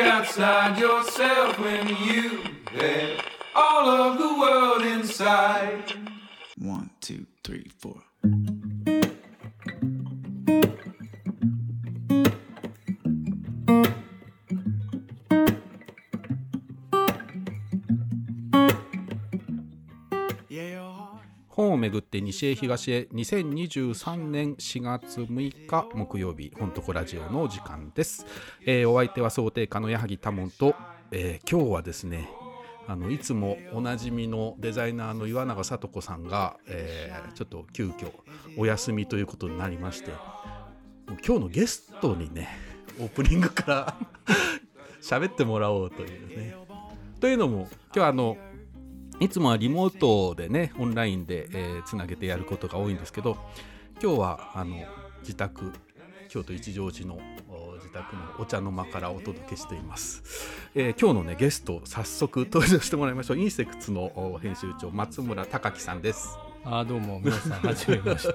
outside yourself when you had all of the world inside? 西へ東へ2023年4月6日木曜日本とこラジオの時間です、えーお相手は想定家の矢作多門と、えー今日はですねあのいつもおなじみのデザイナーの岩永聡子さんが、えーちょっと急遽お休みということになりまして今日のゲストにねオープニングから 喋ってもらおうというね。というのも今日はあのいつもはリモートでねオンラインで、えーつなげてやることが多いんですけど今日はあの自宅京都一条寺のお自宅のお茶の間からお届けしています、えー今日のねゲスト早速登場してもらいましょうインセクツのお編集長松村隆樹さんですあーどうも皆さんはじめまして。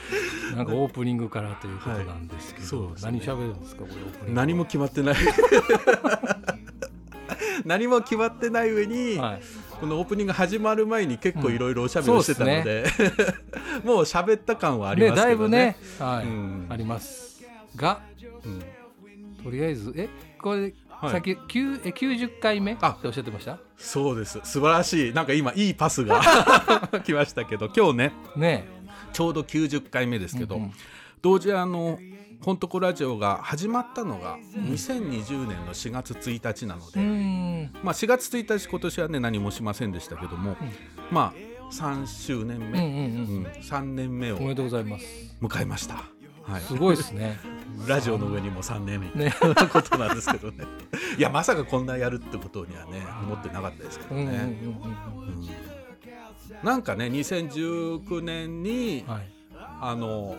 なんかオープニングからということなんですけど、はいね何喋るんですかこれオープニングは。何も決まってない 何も決まってない上に、はい。このオープニング始まる前に結構いろいろおしゃべりをしてたので,、もう喋った感はありねますけどね。だいぶね、はい、うん。ありますが、うん。とりあえずえこれ、はい。さっき9え90回目ってあ。おっしゃってました？そうです。素晴らしい。なんか今いいパスが 来ましたけど今日ねね。ちょうど90回目ですけど、うんうん。同時あの「ほんとこラジオ」が始まったのが2020年の4月1日なのうで。まあ、4月1日今年はね何もしませんでしたけども、まあ3周年目、うんうんうん。うん3年目をおめでとうございます。迎えました。はいすごいですね。ラジオの上にも3年目ね。のことなんですけどねいやまさかこんなやるってことにはね思ってなかったですけどね、うんなんかね2019年に、うん。はい。あのお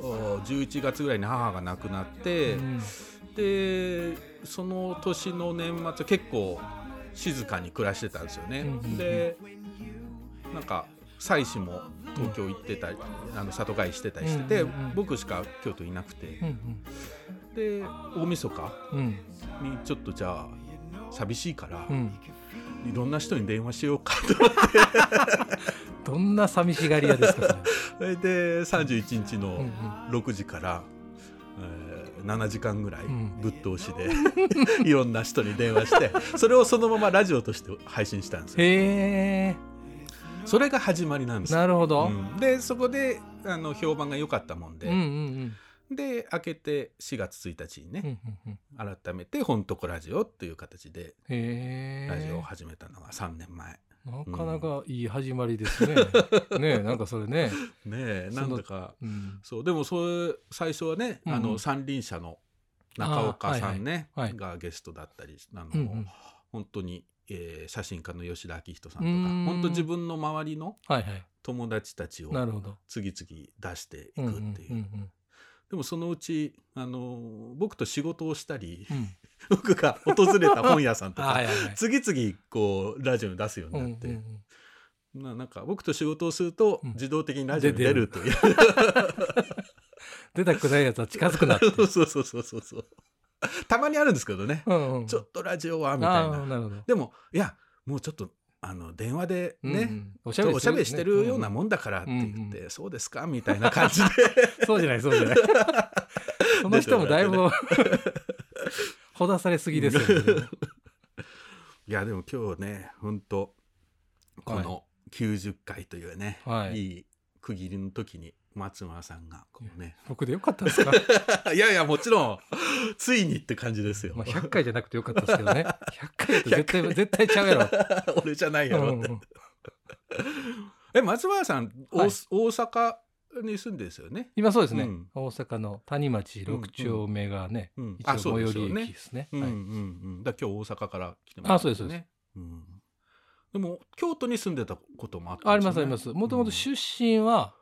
11月ぐらいに母が亡くなって、うん。でその年の年末結構静かに暮らしてたんですよね、うんでなんか妻子も東京行ってたり、あの里帰りしてたりしてて、僕しか京都いなくて、うんで大晦日にちょっとじゃあ寂しいから、うん。いろんな人に電話しようかと。どんな寂しがり屋ですかそれ。で31日うんうのん6時から、えー7時間ぐらいん。ぶっ通しで、いろんな人に電話してそれをそのままラジオとして配信したんですよ。へえ。それが始まりなんですよ。なるほど。うん。でそこであの評判が良かったもんで、うんうんで開けて4月1日にうん。うね、んうんうん改めて「ほんとこラジオ」っていう形で。ラジオを始めたのが3年前、なかなかいい始まりですね。ねえなんかそれね。ねなんだかうん。そうでもそれ最初はね、うんうんあの三輪車の中岡さんね、はいはいがゲストだったりあの、うんうん本当に、えー写真家の吉田明人さんとか本当自分の周りの。友達たちを。次々出していうんくっていう,、うんうんでもそのうちあの僕と仕事をしたり、うん。僕が訪れた本屋さんとか はい。次々こうラジオに出すようになって、うんうんうんななんか僕と仕事をするとうん自動的にラジオに出るという、出たくないやつは近づくなって。そうそうそうそうそうたまにあるんですけどね、うんうん。ちょっとラジオはみたいあなーな。でもいやもうちょっとあの電話でね、うんうん。おしゃべりしてる。ようなもん。んだからって言って、うんうそうですか？みたいな感じで。そうじゃないそうじゃない。その人もだいぶほだされすぎですよ。ね。いやでも今日ね本当この90回というね、はい。いい区切りの時に松村さんがこうね。僕でよかったですか？いやいやもちろんついにって感じですよ、まあ100回じゃなくてよかったですけどね。100回だと絶対絶対ちゃうやろ。俺じゃないやろ。って、うんうん。え松村さん、おはい。大阪に住んでですよね、今そうですね、うん。大阪の谷町6丁目がね、うん一応最寄りよ駅ですね。うんうんはい。うんだ今日大阪から来てもらあそうですそうね、うん、でも京都に住んでたこともあったあんですよね。りますあります。もともと出身は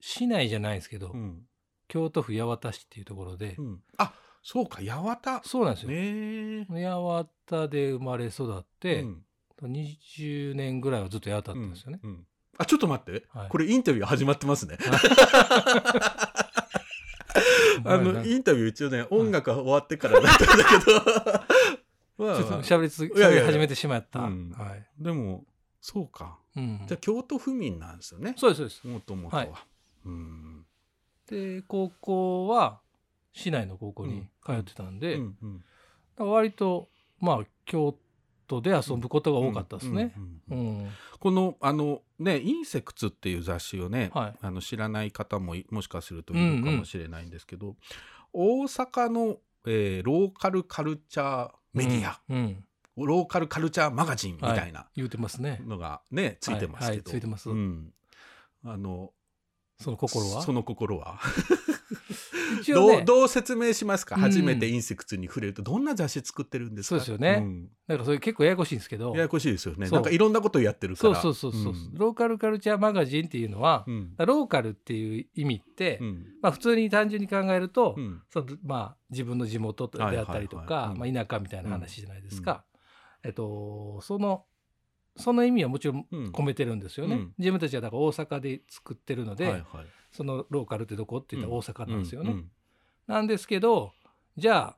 市内じゃないんですけど、うん。京都府八幡市っていうところで、うん。あそうか八幡。そうなんですよ。ねえ八幡で生まれ育って、うん。20年ぐらいはずっと八幡だったんですよね。うん。うん。あちょっと待って、はい。これインタビュー始まってますね。あのインタビュー一応ね音楽が終わってからだったんだけど。まあ。ちょっと喋り続け始めてしまった。うん。はい。でもそうか。うん。じゃあ京都府民なんですよね。そうですそうです。もともとは、はいうん。で高校は市内の高校に通ってたんで、うんうん。だから割とまあ京都で遊ぶことが多かったですね。うんうんうんうん。このあのね「インセクツ」っていう雑誌をね、はい。あの知らない方もいもしかするといるかもしれないんですけど、大阪の、えーローカルカルチャーメディア、うんうん。ローカルカルチャーマガジンみたいな言うてますね。のがね、ついてますけど、はいはいついてます。うん、あのその心は？その心は。一応ね。どうどう説明しますか、うん。初めてインセクツに触れるとどんな雑誌作ってるんですか？そうですよね。ん。だからそれ結構ややこしいんですけど。ややこしいですよね。なんかいろんなことをやってるかそうらそうそうそう、ん。ローカルカルチャーマガジンっていうのは、うん。ローカルっていう意味って、うん。まあ、普通に単純に考えると、うん。そのまあ、自分の地元であったりとかまあ田舎みたいな話じゃないですか。えっと、そのその意味はもちろんうん。込めてるんですよね。うん。自分たちはだから大阪で作ってるので、はいはい。そのローカルってどこって言ったら大阪なんですよね。うん。なんですけどじゃあ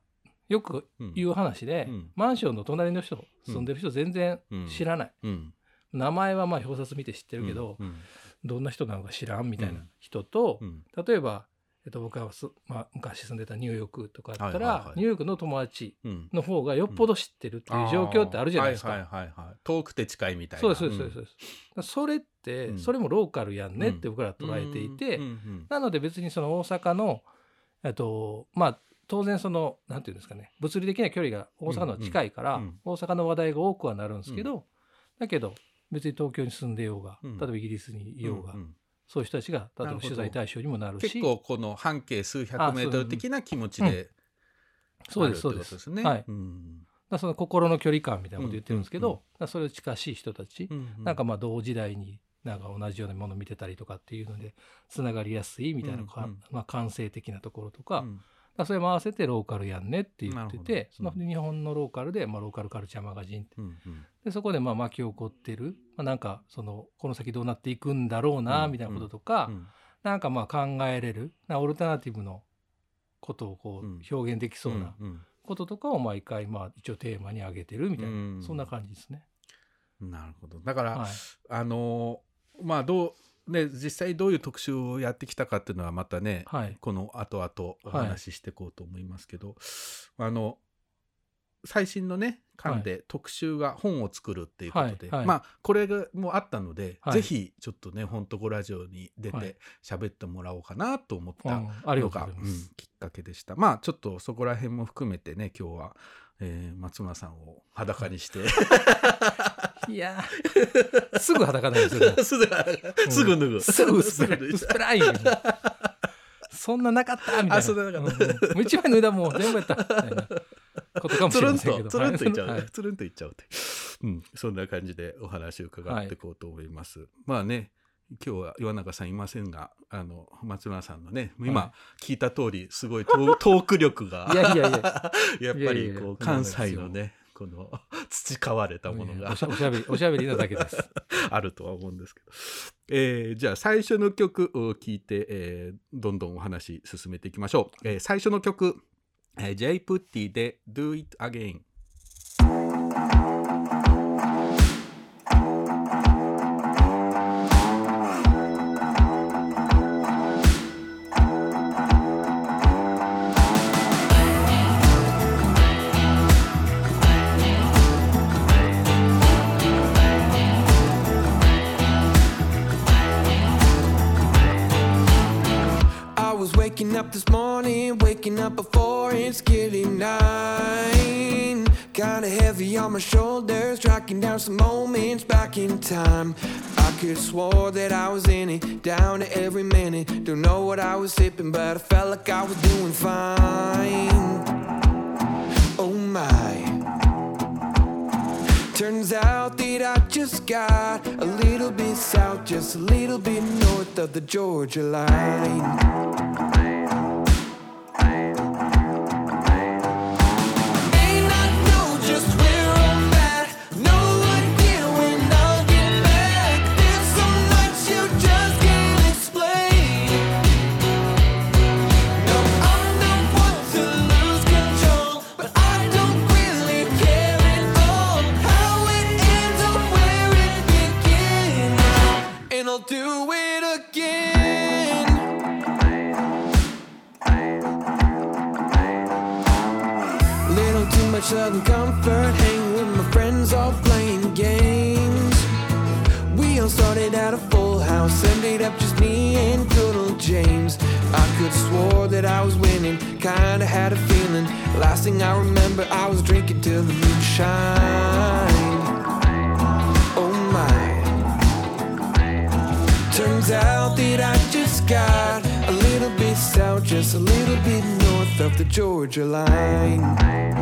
よくうん言う話で、うん。マンションの隣の人住んでる人全然知らない、うん。名前はまあ表札見て知ってるけど、うん。どんな人なのか知らんみたいなうん。人と、うん。例えば、えっと、僕がす、まあ、昔住んでたニューヨークとかだったら、はいはいはい。ニューヨークの友達うん。の方がよっぽど知ってるっていう状況ってあるじゃないですか。はいはいはいはい。遠くて近いみたいな。そうですそうですそうですそうです。それって、うん。それもローカルやんねって僕らは捉えていて、うん。うん。なので別にその大阪のえっとまあ当然そのなんていうんですかね物理的な距離が大阪のは近いから、うん。うん。大阪の話題が多くはなるんですけど、だけど別に東京に住んでようが、うん。例えばイギリスにいようが、んんそういう人たちが例えば取材対象にもなるし。結構この半径数百メートル的な気持ちあでそうですそうです。ねはい。うん。だからその心の距離感みたいなこと言ってるんですけど、うんそれを近しい人たち、うんなんかまあ同時代になんか同じようなものを見てたりとかっていうのでつながりやすいみたいな、かうんうん。まあ、感性的なところとか,、うん。それも合わせてローカルやんねって言ってて、ど。その日本のローカルで、まあ、ローカルカルチャーマガジンってうんうんでそこでまあ巻き起こってる、まあ、なんかそのこの先どうなっていくんだろうなうんみたいなこととか、うん。なんかまあ考えれる。なオルタナティブのことをこうん。う表現できそうなうんこととかを毎回まあ一応テーマに挙げてるみたいな、うん。そんな感じですね。うんなるほど。だから、はい。あのーまあどうね実際どういう特集をやってきたかっていうのはまたね、はい。この後々お話ししていこうと思いますけど、あの最新のね巻で特集が本を作るっていうことで、はいはい。まあこれがもうあったので、はい。ぜひちょっとね「ほんとごラジオ」に出はい。て喋ってもらおうかなと思ったのが、とうんきっかけでした。まあちょっとそこら辺も含めてね今日は、えー松村さんを裸にして。いやー。すぐ裸なんですよ。すぐすぐ脱ぐ、すぐ薄っぺらい。そんななかったみたいな。あそんななかった。う一枚脱いだらもう全部やった。みたいなことかもつるんしれませんけど。とつるんといっちゃうね、はい。つるんといっちゃうって、うん、そんな感じでお話を伺ってい。こうと思います、まあね今日は岩永さんいませんがあの松村さんのね今は聞いた通りすごい トーク力がいやいやいや。やっぱりこう関西のねこの培われたものがおしゃおしゃべりおしゃべりなだけです。あるとは思うんですけど、えーじゃあ最初の曲を聴いて、えーどんどんお話進めていきましょう、えー最初の曲、えー、J プッティで Do It Again waking up this morning, waking up before it's getting nine. Kinda heavy on my shoulders, tracking down some moments back in time. I could swore that I was in it, down to every minute. Don't know what I was sipping, but I felt like I was doing fine. Oh my. Turns out that I just got a little bit south, just a little bit north of the Georgia line. Georgia line.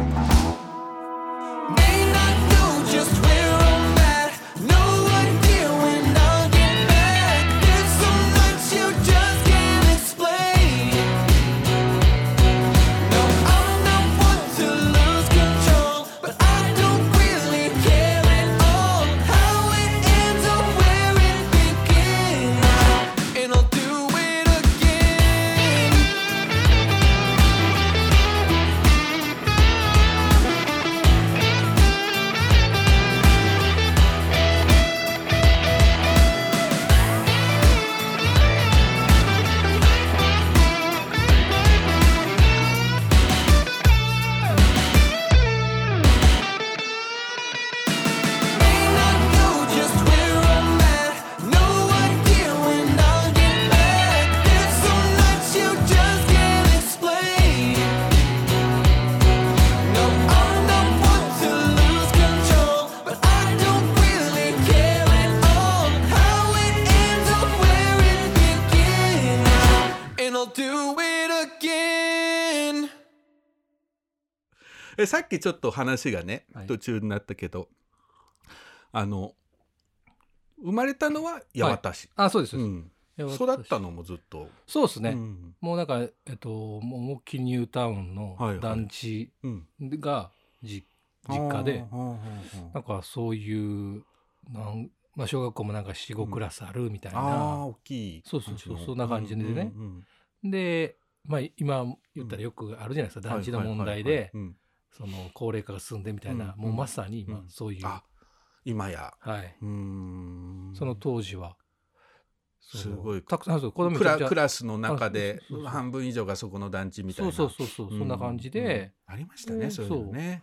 きちょっと話がね、はい。途中になったけどあの生まれたのは八幡市、あそうです、うん、育ったのもずっと、そうですね、うん。もうなんかえっともう思いっきりニュータウンのはいはい。団地うん、がじ実家で、なんかそういうなん、まあ、小学校もなんか45クラスあるみたいな、あはああー大きいそうそうそうそんな感じでね。うんうんで、まあ、今言ったらよくあるじゃないですか、うん団地の問題はいはい。はいではいうんその高齢化が進んでみたいな、うん。もうまさに今うん。そういう、あ今や。はい、うーん。その当時は。すごい。たくさんそう子供クラクラスの中であそうそうそう半分以上がそこの団地みたいな。そうそうそうそうそん。な感じで、うん。ありましたねでそういうのね。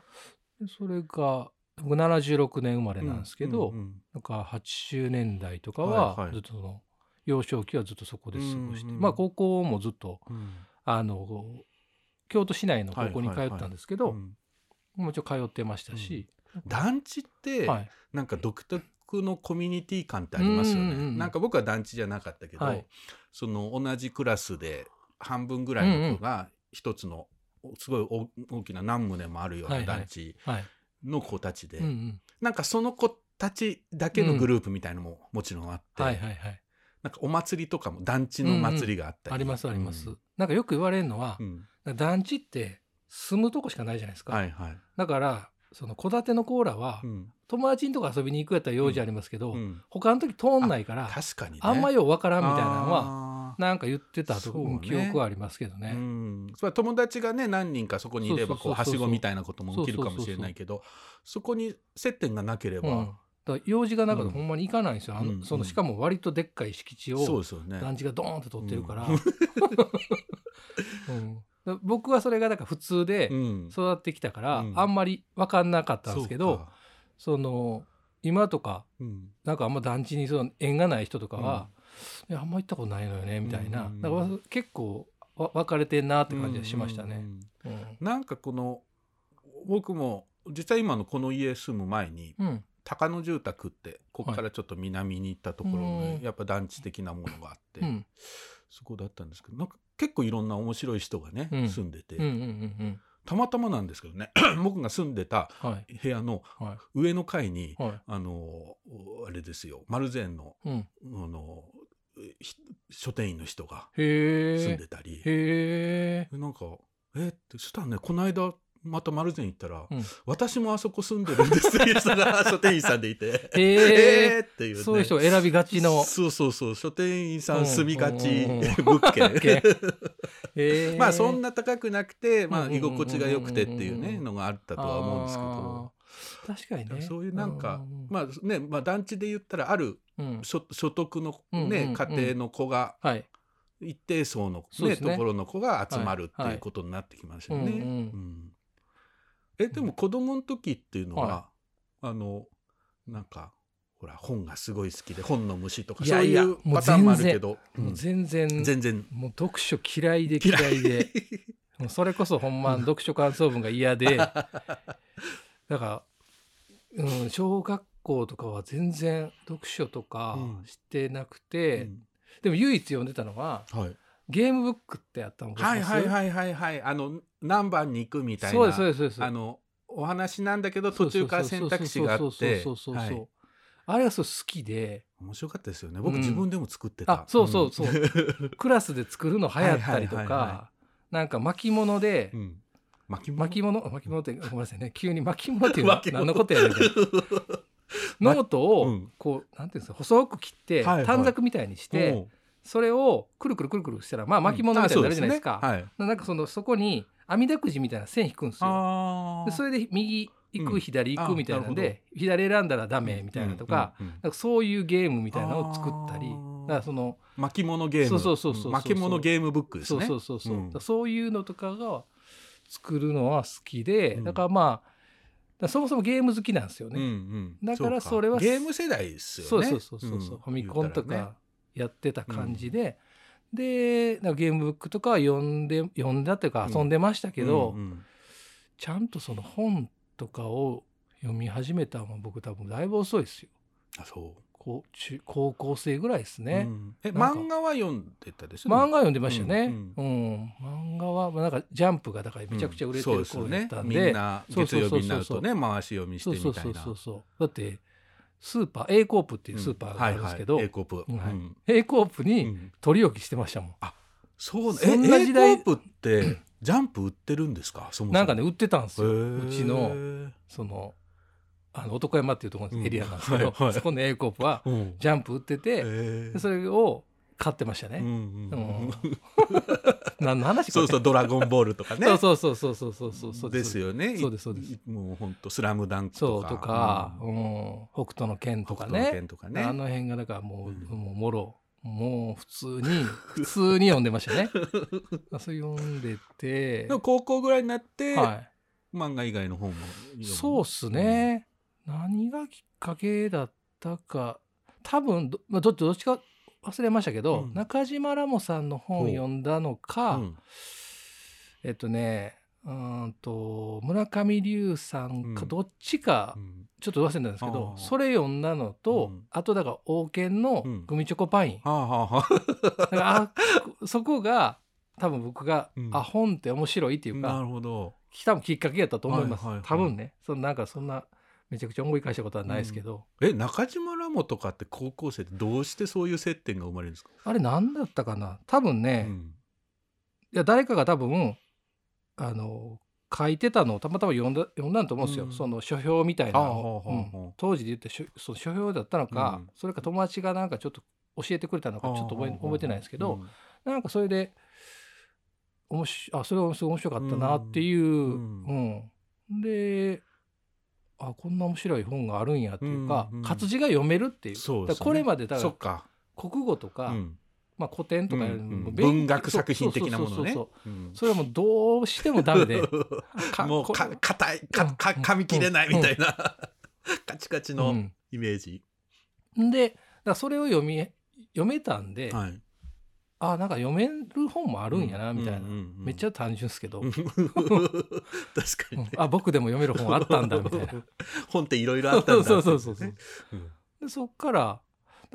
でそれが僕76年生まれなんですけど、なんか80年代とかはずっとその幼少期はずっとそこで過ごして、まあ高校もずっとうん。あの京都市内の高校に通ったんですけど、うん。もちろん通ってましたし、団地ってはい、なんか独特のコミュニティ感ってありますよね、なんか僕は団地じゃなかったけど、はい。その同じクラスで半分ぐらいの子が一つのすごい大大きな何棟もあるような団地はい。の子たちで、うんうん。なんかその子たちだけのグループみたいのももちろんあって、なんかお祭りとかも団地の祭りがあったり、ありますあります、うん。なんかよく言われるのはう、ん。団地って住むとこしかないじゃないですか、はいはい、だからその戸建てのコーラは、うん。友達んとこ遊びに行くやったら用事ありますけど、うん。他の時通んないから確かにね。あんまようわからんみたいなのははなんか言ってたと、ね。うん記憶はありますけどね。うん、それは友達がね何人かそこにいればこうはしごみたいなことも起きるかもしれないけどそこに接点がなければ、用事がなかったうん。らほんまに行かないんですよ、あのうんそのしかも割とでっかい敷地を。団地がドーンって取ってるから、うん。僕はそれがだから普通でうん。育ってきたから、うん。あんまり分かんなかったんですけどその今とかうん。なんかあんま団地にその縁がない人とかは、いやあんま行ったことないのよねみたいな、うんだから結構わ分かれてんなって感じがしましたね。うん。うん。なんかこの僕も実は今のこの家住む前にうん高野住宅ってここからちょっと南に行ったところうん。にやっぱ団地的なものがあって、うん。そこだったんですけどなんか結構いろんな面白い人がね、うん。住んでて、たまたまなんですけどね 僕が住んでた部屋のは上の階に、いはい。あのあれですよ丸善のうん。あのひ書店員の人が住んでたり、へえなんかえってそしたらねこの間また丸善行ったら、うん。私もあそこ住んでるんですっていう人が書店員さんでいて。へええーっていう、ね、そういう人を選びがちの。そうそうそう。書店員さうんん住みがちうんうん物件物件へえまあそんな高くなくて、まあ、うんうんうんうん居心地が良くてっていうねのがあったとは思うんですけど。あー。確かにね。そういうなんか、うんまあね、まあ、団地で言ったらあるうん。所所得の、うんうんねうん。家庭の子がはい。一定層の、ねそうですね。ところの子が集まるってはいい。うことになってきましたよね。うんうん。うんえでも子供の時っていうのは、はあのなんかほら本がすごい好きで本の虫とかそういうパターンもあるけど、もう全然、うん。全然もう読書嫌いで嫌い。で。もうそれこそほんま読書感想文が嫌で。だから、うん、小学校とかは全然読書とかうん。してなくて、うん。でも唯一読んでたのははい、ゲームブックってあったのはいはいいはいはいはい。あの何番に行くみたいなあのお話なんだけど途中から選択肢があって。あれがすごい好きで面白かったですよね僕うん自分でも作ってた、あそうそうそううんクラスで作るの流行ったりとはいはいはいはかなんか巻物で、うん巻き物巻物巻物ってごめんなさいね急に巻物っていうのは何のことやねんノートをうんこうなんていうんですか細く切ってはいはい短冊みたいにして、うんそれをくるくるくるくるしたらまあ巻物みたいになるじゃないですか、あそうねはいなんかそのそこにあみだくじみたいな線引くんですよ。あでそれで右行く、うん。左行くみたいなんで左選んだらダメみたいなとか,、なんかそういうゲームみたいなのを作ったりだからその巻物ゲーム。そうそうそうそうそう巻物ゲームブックですそうねそうそうそう、うん。そういうのとかが作るのは好きで、うん。だからまあそもそもゲーム好きなんですよね、うんうん。だからうそれはゲーム世代ですよね。そうそうそうそうそう、ん。ファミコンとかやってた感じで、でなんかゲームブックとかは読んで読んだっていうか遊んでましたけど、うんうん。ちゃんとその本とかを読み始めたのは僕多分だいぶ遅いですよ。あそう。こう中高校生ぐらいですね、うん。え漫画は読んでたですよね。漫画読んでましたね、ううん。漫画はまあなんかジャンプがだからめちゃくちゃ売れてる頃だったんで,、そうですよね。みんな月曜日になるとね回し読みしてそうそうみたいうなそそうそう。だってスーパー A コープっていうスーパーがあるんですけど、はいはい A コープ。はいうん。A コープうにん。取り置きしてましたもん、そうそんな時代え A コープって ジャンプ売ってるんですか？そもそも。なんかね売ってたんですよ。うちのそのあの男山っていうところのエリアなんですけど、うん。はいはい。そこの A コープはうん。ジャンプ売ってて、それを買ってましたね、うんうんうん。何の話そうそううドラゴンボールとかね。そうそうそうそうそうそうそうですよね。そうですそうです。いもう本当スラムダンクとか。そうとか、ううん。ん北斗の拳とか北斗のね拳とかね。あの辺がだからもう,、うん。もうもろ。もう普通に普通に読んでましたね。それ読んでて。高校ぐらいになって、はい。漫画以外の本もそうっすね、何がきっかけだったか。多分ど,、まあ、どっちどっちか忘れましたけど、うん。中島ラモさんの本を読んだのか、うん。えっとねうーんと村上龍さんかうん。どっちかうん。ちょっと忘れたんですけど、あー。それ読んだのと、うん。あとだから王権のうん。グミチョコパイン、はあはあそこが多分僕が、うん。あ本って面白いっていうなかるほど。多分きっかけやったと思います、はいはいはい。多分ね。そのなんかそんなめちゃくちゃ思い返したことはないですけど、え中島ラモとかって高校生ってどうしてそういう接点が生まれるんですか、あれ何だったかな？多分ね、いうん。や誰かが多分あの書いてたのをたまたま読んだ読んだと思うんですよ、うん。その書評みたいなの当時で言って書その書評だったのか、うん。それか友達がなんかちょっと教えてくれたのかちょっと覚え覚えてないですけど、うん。なんかそれでおもしあそれはすごい面白かったなっていう、うん。であこんな面白い本があるんやっていうか、うんうん活字が読めるっていう。そうこれまでだからそっか、国語とか、うん。まあ、古典とかうんうん。文学作品的なものね。それはもうどうしてもダメで かもうかいかかうん。噛み切れないみたいな、カチカチのうん。イメージ、でだそれを読み読めたんで、はいあなんか読める本もあるんやなみたいな、うんうんうん。うんめっちゃ単純ですけど、確かにね、あ僕でも読める本あったんだみたいな。本っていろいろあったんだ。そうそうそうそう。うん。でそっから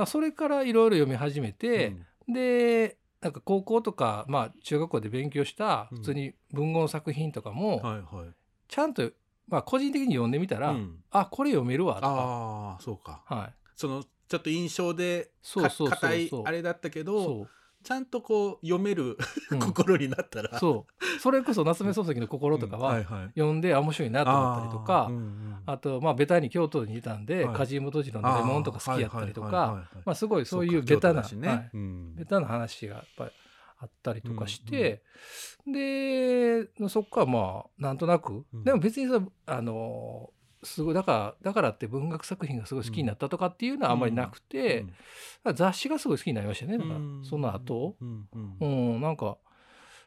それからいろいろ読み始めて、でなんか高校とか、まあ、中学校で勉強したうん。普通に文豪の作品とかも、はいはい。ちゃんと、まあ、個人的に読んでみたら、うん。あこれ読めるわとか、ああそうか。はい、そのちょっと印象でそうそうそうそう。か硬いあれだったけどそちゃんとこう読めるう、うん。心になったら、そう。それこそ夏目漱石の心とかは、うんいはい。読んであ面白いなと思ったりとかうんうん。あとまあベタに京都にいたんで、はい。梶本次郎のレモンとか好きやったりとかはいまあすごいそういうかベタな、ねはいうん。ベタな話がやっぱりあったりとかして、でそこからまあなんとなく、うん。でも別にさあのすごいだからだからって文学作品がすごい好きになったとかっていうのはあんまりなくて、雑誌がすごい好きになりましたねだから、うん。その後、うんなんか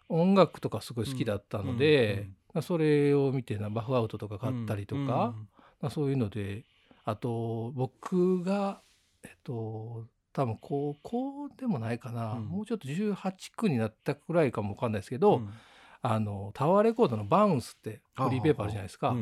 音楽とかすごい好きだったので、それを見てなバフアウトとか買ったりとか、うそういうのであと僕がえっと多分高校でもないかな、うん。もうちょっと18区になったくらいかもわかんないですけど、うん。あのタワーレコードのバウンスってフリーペーパーあるじゃないですか。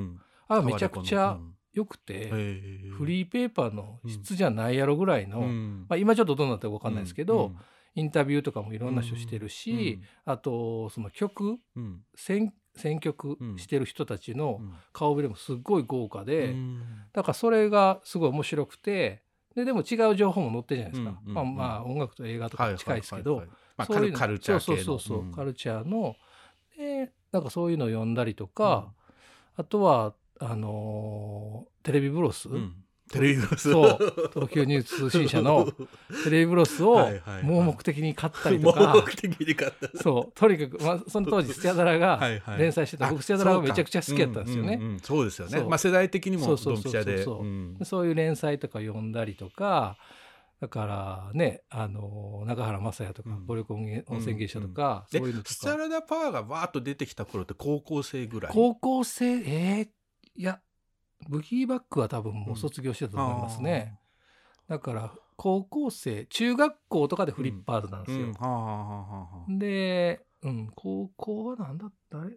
うんあれめちゃくちゃうん。良くて、へフリーペーパーの質じゃないやろぐらいの、うん。まあ、今ちょっとどうなったか分かんないですけど、うん。インタビューとかもいろんな人してるし、あとその曲うん。選選曲してる人たちのうん。顔ぶれもすっごい豪華で、うん。だからそれがすごい面白くてででも違う情報も載ってるじゃないですか、まあまあ音楽と映画とか近いですけど、そういうの。カルチャー系の。そうそうそうそう、ん。カルチャーの。でなんかそういうのを読んだりとか、あとはあのーテレビブロス、うん。テレビブロス。そう。東京ニュース通信社の テレビブロスをはいはいはい。盲目的に買ったりとか、盲目的に買った。そう。とにかく、まあ、その当時スチャダラがはいはい。連載してた、あ僕スチャダラがめちゃくちゃ好きやったんですよね。そうかうんうんうん。そうですよね。まあ世代的にもドそうそうそうそう。ンピシャで。そう。いう連載とか読んだりとかだからねあの中原雅也とか、うん。暴力温泉芸者とか、でそういうのとスチャかラダパワーがわーっと出てきた頃って高校生ぐらい？高校生？えー、いやブギーバックは多分もう卒業してたと思いますね、だから高校生中学校とかでフリッパーズなんですよ、で、うん、高校はなんだった？あれ？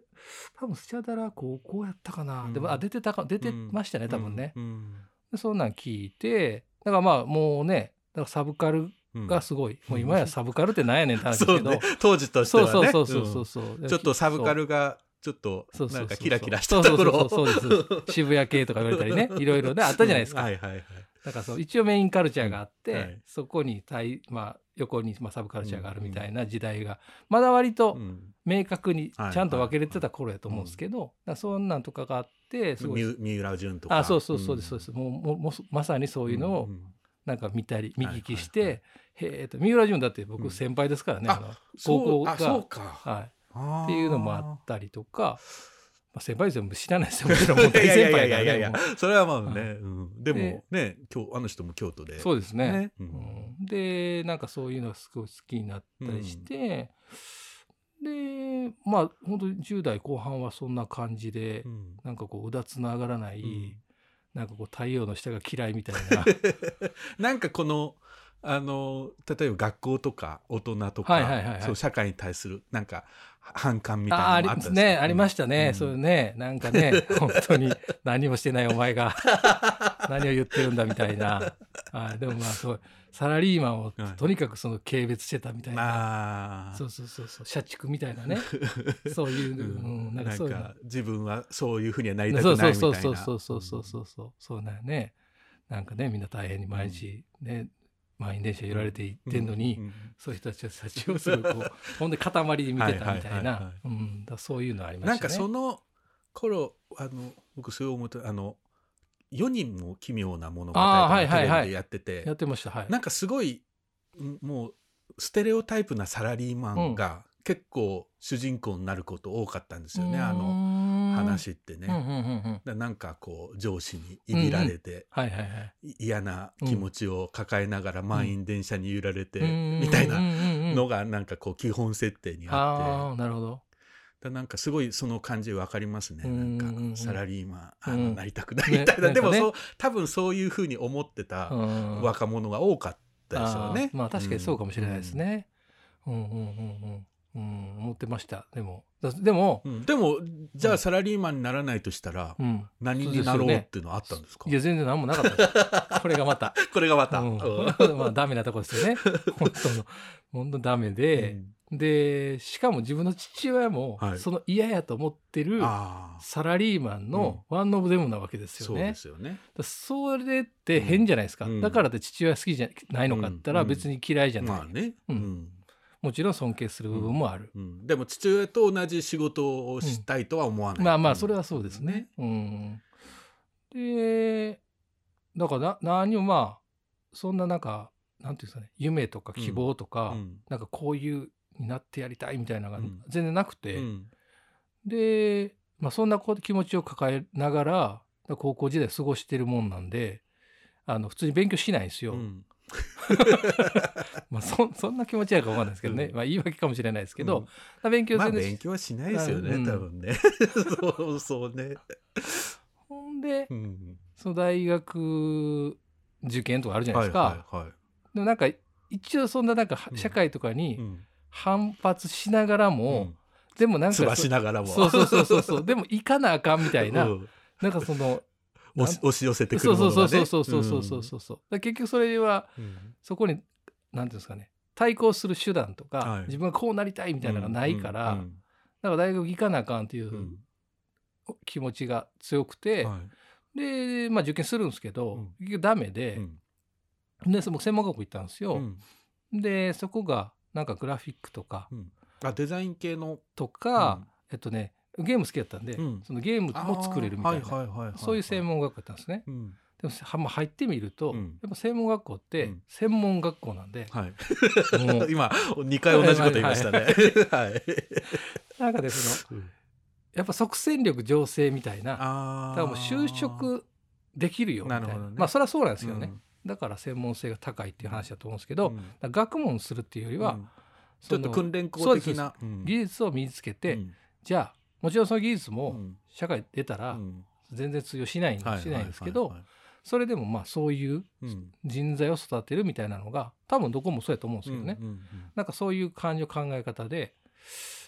多分スチャダラ高校やったかな、うん。でもあ出てたか出てましたね、多分ね、うん。でそんなん聞いてだからまあもうねだからサブカルうん。がすごい、もう今やサブカルってなんやねんって話ですけど、当時としてはね。そうそうそうそうそう、うん。ちょっとサブカルがちょっとそうそうそうそう。なんかキラキラしたところそうそうです渋谷系とか言われたりね。いろいろねあったじゃないですか、うんはいはいはい。だからそう一応メインカルチャーがあって、うんはい。そこに対、まあ、横に、まあ、サブカルチャーがあるみたいな時代が。まだ割とうん。明確にはいちゃんと分けれてた頃やと思うんですけど、そんなんとかがあってすごいみ三浦淳とか。あそうそうそうですそうです、もうもうまさにそういうのをんんなんか見たり見聞きして、へえと。三浦淳だってうん僕先輩ですからね、ああの高校が。あそうか。はい、っていうのもあったりとか、まあ、先輩全部知らないですよ。もちろん大いやいやい先輩だやいやいや。からねもそれはまあね、はい。うん、でもでね今日あの人も京都で。うそうですね。ね。ううん。んでなんかそういうのがすごい好きになったりして、でまあ本当に10代後半はそんな感じで、うん。なんかこううだつながらない、うん。なんかこう太陽の下が嫌いみたいな。なんかこのあの例えば学校とか大人とか、はいはいはいはい。そう社会に対するなんか反感みたいなのもあったねありましたね、うん。そういうね。なんかね 本当に何もしてないお前が何を言ってるんだみたいな。あでもまあそうサラリーマンをはい。とにかくその軽蔑してたみたいな、あー。そうそうそうそう社畜みたいなね。そういう、うん、なんかそういうの。自分はそういうふうにはなりたそうくないみたいな。そうそうそうそうそうそうそうそうなんよね。なんかねみんな大変に毎日ね、満員電車揺られていってんのに、うんうんそういう人たちたちをすごいこう ほんで塊で見てたみたいはいはいはいなはうんだそういうのありまなんしたね。かその頃あの僕そう思ってあの世にも奇妙な物語あーがはいはいはい。テレビでやってて、やってましたはい。なんかすごいんもうステレオタイプなサラリーマンが結構主人公になること多かったんですよね、あのの話ってね。なんかこう上司にいびられて、嫌な気持ちを抱えながら満員電車に揺られて、うんみたいななのがなんかこう基本設定にあって。なるほど。だなんかすごいその感じわかりますね。うんなうんかサラリーマン、あうんのなりたくないみたいな。でもそう、多分そういうふうに思ってたうん若者が多かったですよね。まあ確かにそうかもしれないですね。うんうんうんうんうん思ってました。でも。だでもうん。うんでも、じゃあサラリーマンにならないとしたら、うん何になろうっていうのはあったんですか？いや全然何もなかったです。これがまた。これがまた。うん。うん。まあダメなとこですよね。本当の本当ダメで、でしかも自分の父親もはい。その嫌やと思ってるサラリーマンのワンオブデムなわけですよね。そうで。すよね。だそれって変じゃないですか、うん。だからって父親好きじゃないのかったらうん。別に嫌いじゃない、まあね。もちろん尊敬する部分もある、うんでも父親と同じ仕事をしたいとは思わない。まあまあそれはそうですね。うん、でだからな何もまあそんななんかなんていうんですかね夢とか希望とか、うん。なんかこういうになってやりたいみたいなのがうん。全然なくて、うん。で、まあ、そんなこ気持ちを抱えながら高校時代過ごしてるもんなんであの普通に勉強しないんですよ。うん まあそそんな気持ちやかわかんないですけどね、うん。まあ言い訳かもしれないですけど、うん。まあ勉強まあ全然し勉強はしないですよね、うん。多分ね。そうそうね、ほんでうん、その大学受験とかあるじゃないですか、はいはいはい。でもなんか一応そんななんかうん。社会とかにうん。反発しながらも、うん。でもなんかしながらも。そうそうそうそうそう。でも行かなあかんみたいな、うん。なんかその押し寄せてくるものが、ね、そうそうそうそうそうそうそう、うん、結局それは、そこに何ていうんですかね。対抗する手段とか、はい、自分はこうなりたいみたいなのがないから、うんうん、だから大学行かなあかんっていう気持ちが強くて、で、まあ、受験するんですけど、うん、結局ダメで、うん、でその専門学校行ったんですよ。うん、でそこがなんかグラフィックとか、あデザイン系の？とか、えっとねゲーム好きだったんで、うん。そのゲームも作れるみたいな、そういう専門学校だったんですね。うん。でもはまあ入ってみると、うん。やっぱ専門学校ってうん。専門学校なんで、はい。今2回同じこと言いましたね。はいなんかでそのやっぱ即戦力醸成みたいなだあからもう就職できるよみたいな。ね。まあそれはそうなんですよね、うん。だから専門性が高いっていう話だと思うんですけど、学問するっていうよりは、うん。ちょっと訓練校的なうん。技術を身につけて、うん。じゃあもちろんその技術うもん。社会出たらうん。全然通用しないしないんですけど、それでもまあそういううん。人材を育てるみたいなのが多分どこもそうやと思うんですけどね、なんかそういう感じの考え方で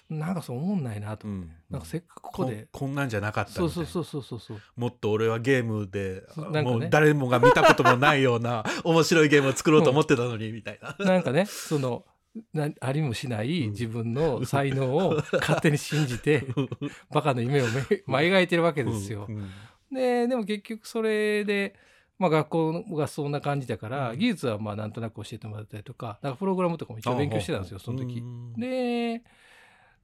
なんかそう思んないなと、うん。なんかせっかくこここで、こんなんじゃなかったそうそうそうそうそうもっと俺はゲームでもう誰もが見たこともないような面白いゲームを作ろうと思ってたのにみたいな。なんかねそのなありもしないうん。自分の才能を 勝手に信じて バカの夢をめ、まあ、描いてるわけですよ。うん。ででも結局それで、まあ、学校がそんな感じだから、うん。技術はまあなんとなく教えてもらったりとかだからプログラムとかも一応勉強してたんですよその時。う。ん。で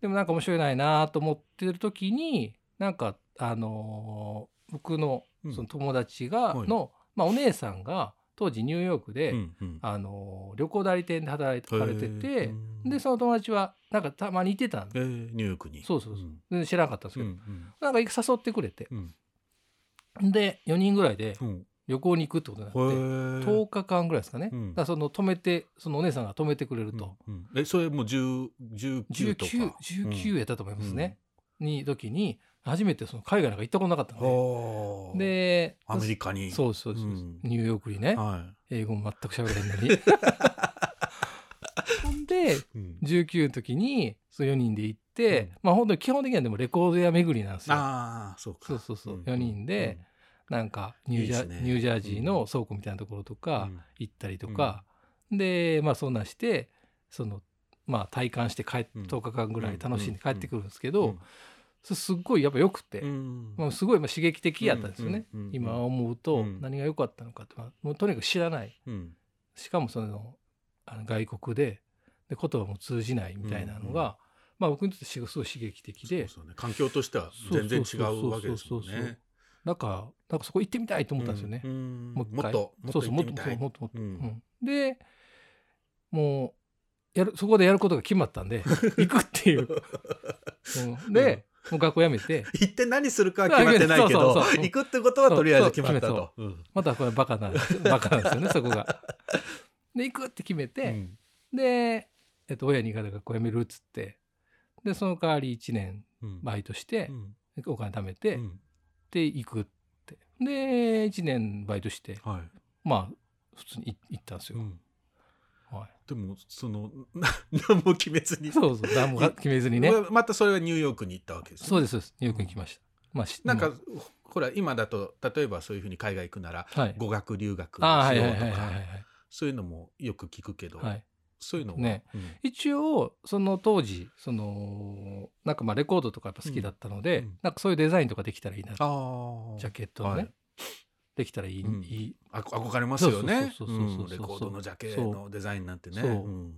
でもなんか面白いないなと思ってる時になんかあのー僕のうん。その友達が、はい。の、まあ、お姉さんが当時ニューヨークで、うんうん。あのー旅行代理店で働いてかれてへてでその友達はなんかたまにいてたんでえーニューヨークに。そうそうそう。うん。全然知らなかったんですけど、うんなんか誘ってくれて。うん。で4人ぐらいでうん。旅行に行くってことになって、へー。10日間ぐらいですかね、うん。だその止めてそのお姉さんが止めてくれると、うんうん。えそれもう10 19とか？19 19やったと思いますね、に時に初めてその海外なんか行ったことなかったうんのででアメリカに。そうそうそうそう、うん。ニューヨークにね、は英語も全く喋れへんのに。ほんでい。うん。19の時にそう4人で行って、うん。まあ本当に基本的にはでもレコード屋巡りなんですよ。ああそうか。そうそうそう、ん4人で、なんかニュージャいね。ニュージャージーの倉庫みたいなところとかうん。行ったりとか、でまあそんなんしてそのまあ体感して帰っうん。10日間ぐらい楽しんで帰ってくるんですけど、すっごいやっぱ良くて、うん。まあ、すごいまあ刺激的やったんですよね、うんうんうん今思うとうん。何が良かったのかって、まあもうとにかく知らない。うん。しかもそのあの外国でで言葉も通じないみたいなのが、うんうんまあ僕にとってすごい刺激的で。ね。環境としては全然違うわけですもんそうそうそうそうね。なんかなんかそこ行ってみたいと思ったんですよね。うんもう一回。もっともっとそうそうもっともっともっと、うん。うん。でもうやるそこでやることが決まったんで 行くっていう、うん。で、もう学校辞めて。行って何するかは決まってないけど行くってことはとりあえず決まったと。うん。またこれバカなバカなんですよねそこが。で行くって決めて、うん。で、えっと、親にが学校辞めるっつって。でその代わり1年うん。バイトしてう、ん。お金貯めて、うん。で行くって。で1年バイトして。はい。まあ普通にい行ったんですよ。うんはい、でもそのな 何も決めずに。そうそう何も決めずにね。またそれはニューヨークに行ったわけですね。そうですそうです。ニューヨークに来ました。まあしなんかほら今だと例えばそういうふうに海外行くならはい。語学留学しよはいうはいとかそういうのもよく聞くけど、はい。はい。そういうのはね。うん。一応その当時そのなんかまあレコードとかやっぱ好きだったので、うん。なんかそういうデザインとかできたらいいなジャケットのね、はいできたらいい,、うん。いい。あ憧れますよね。そうそうそうそうそううん。レコードのジャケのデザインなんてね。そう。うん。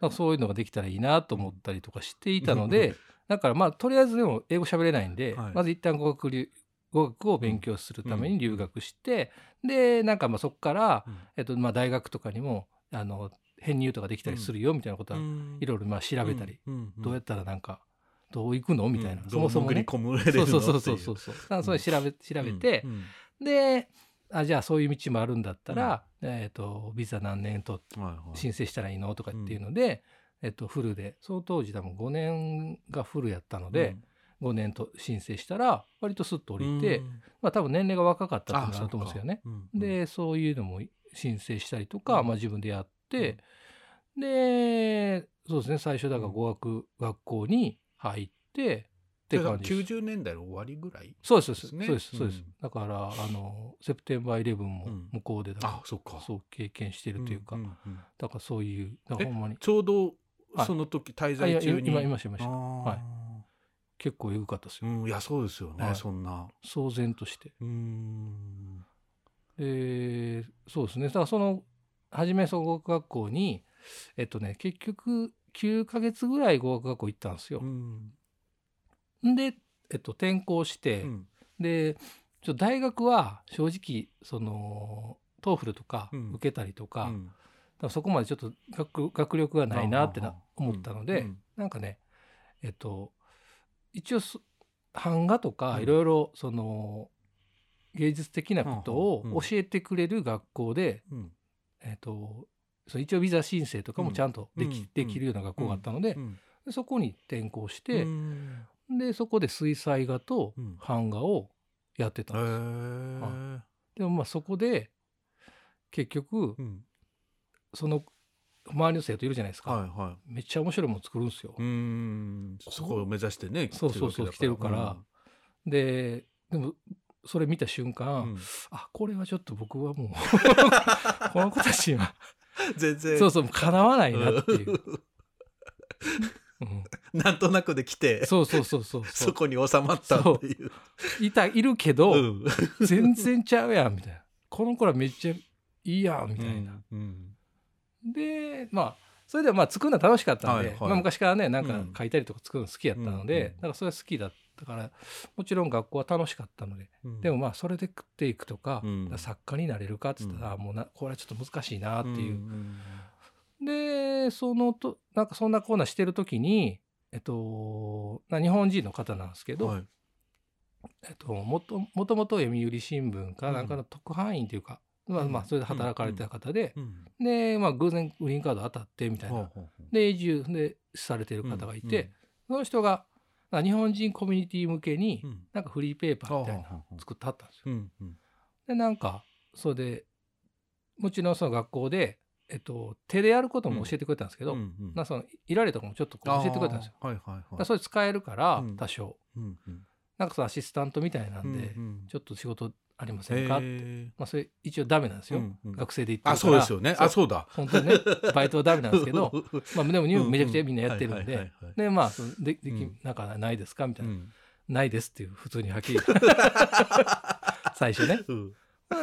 なんかそういうのができたらいいなと思ったりとかしていたので、だからまあとりあえずでも英語喋れないんで、はい。まず一旦語学留語学を勉強するために留学して、でなんかまあそこから、うん。えっとまあ、大学とかにもあの編入とかできたりするよみたいなことはうん。いろいろまあ調べたり、うん。うん。どうやったらなんかどう行くの？みたいな、うん。そもそもね。そう そうそうそうそうそう。それ調べ調べてう、んであじゃあそういう道もあるんだったら、えっとビザ何年と申請したらいいの？とかっていうので、えっと、フルで。その当時多分5年がフルやったので、5年と申請したら割とスッと降りて、うん。まあ多分年齢が若かったってと思うんですよね。そうか。うん。でそういうのも申請したりとか、うん。まあ、自分でやって、でそうですね最初だからうん語学学校に入ってってで感じです。90年代の終わりぐらいそうですそうです。そうですそうです、うん。だからあのセプテンバーイレブンもうん。向こうでだからあそっか。そう経験してるというか、だからそういうだからえほんまに。ちょうどはい。その時滞在中に？今いましました。はい。結構エグかったですよ、うんいやそうですよね、はい。そんな。騒然として。うーん。でそうですね。だからその初め総合学校にえっとね結局9ヶ月ぐらい語学学校行ったんですよ。う。んんで、えっと、転校して、うん。でちょ大学は正直その TOEFL とかうん。受けたりとか,、うん。そこまでちょっと学学力がないなってな思ったので、うん。なんかねえっと一応そ版画とかうん。いろいろその芸術的なことをうん。教えてくれる学校で、うん。えっと一応ビザ申請とかもちゃんとでき,、うん。できるような学校があったので,、そこに転校して、うんでそこで水彩画とうん。版画をやってたへんです、ー。でもまあそこで結局うん。その周りの生徒いるじゃないですか、はいはめっちゃ面白いもの作るんですよ。い。うーん。そこを目指してねそうそうそう来てるから。ででもそれ見た瞬間、うん。あこれはちょっと僕はもう この子たちには全然。そうそうかなわないなっていう、うんなんとなくで来てそうそうそうそう そこに収まったっていう。いたいるけど、うん。全然ちゃうやんみたいな。この子らめっちゃいいやんみたいな、うんでまあそれではまあ作るのは楽しかったんで、はいはい。まあ、昔からねなんかうん。書いたりとか作るの好きやったので、うんうん。だからそれは好きだったからもちろん学校は楽しかったので、うん。でもまあそれで食っていくとか,、うん。作家になれるかっつったら、もうなこれはちょっと難しいなっていう。んでそのとなんかそんなコーナーしてる時にえっとな日本人の方なんですけど、はい。えっと、もともと読売新聞かなんかの特派員というか、まあまあそれで働かれてた方で、うん。で、まあ、偶然グリーンカード当たってみたいな、で移住でされてる方がいて、その人がまあ日本人コミュニティ向けにうん。なんかフリーペーパーみたいな作ってはったんですよ。うんうん。でなんかそれでもちろんその学校で、えっと、手でやることも教えてくれたんですけど、うんうん。そのいられとかもちょっと教えてくれたんですよ。はいはいはい。らそれ使えるからうん。多少、うんうん。なんかそのアシスタントみたいなんで、うんうん。ちょっと仕事ありませんか？って、まあ、それ一応ダメなんですよ、うんうん。学生で行ってるから。あそうですよね。あそうだ。本当にね バイトはダメなんですけどまあでもめちゃくちゃみんなやってるんででまあでできうん。なんかないですか？みたいな、うん。ないですっていう普通にはっきり 最初ね。うん。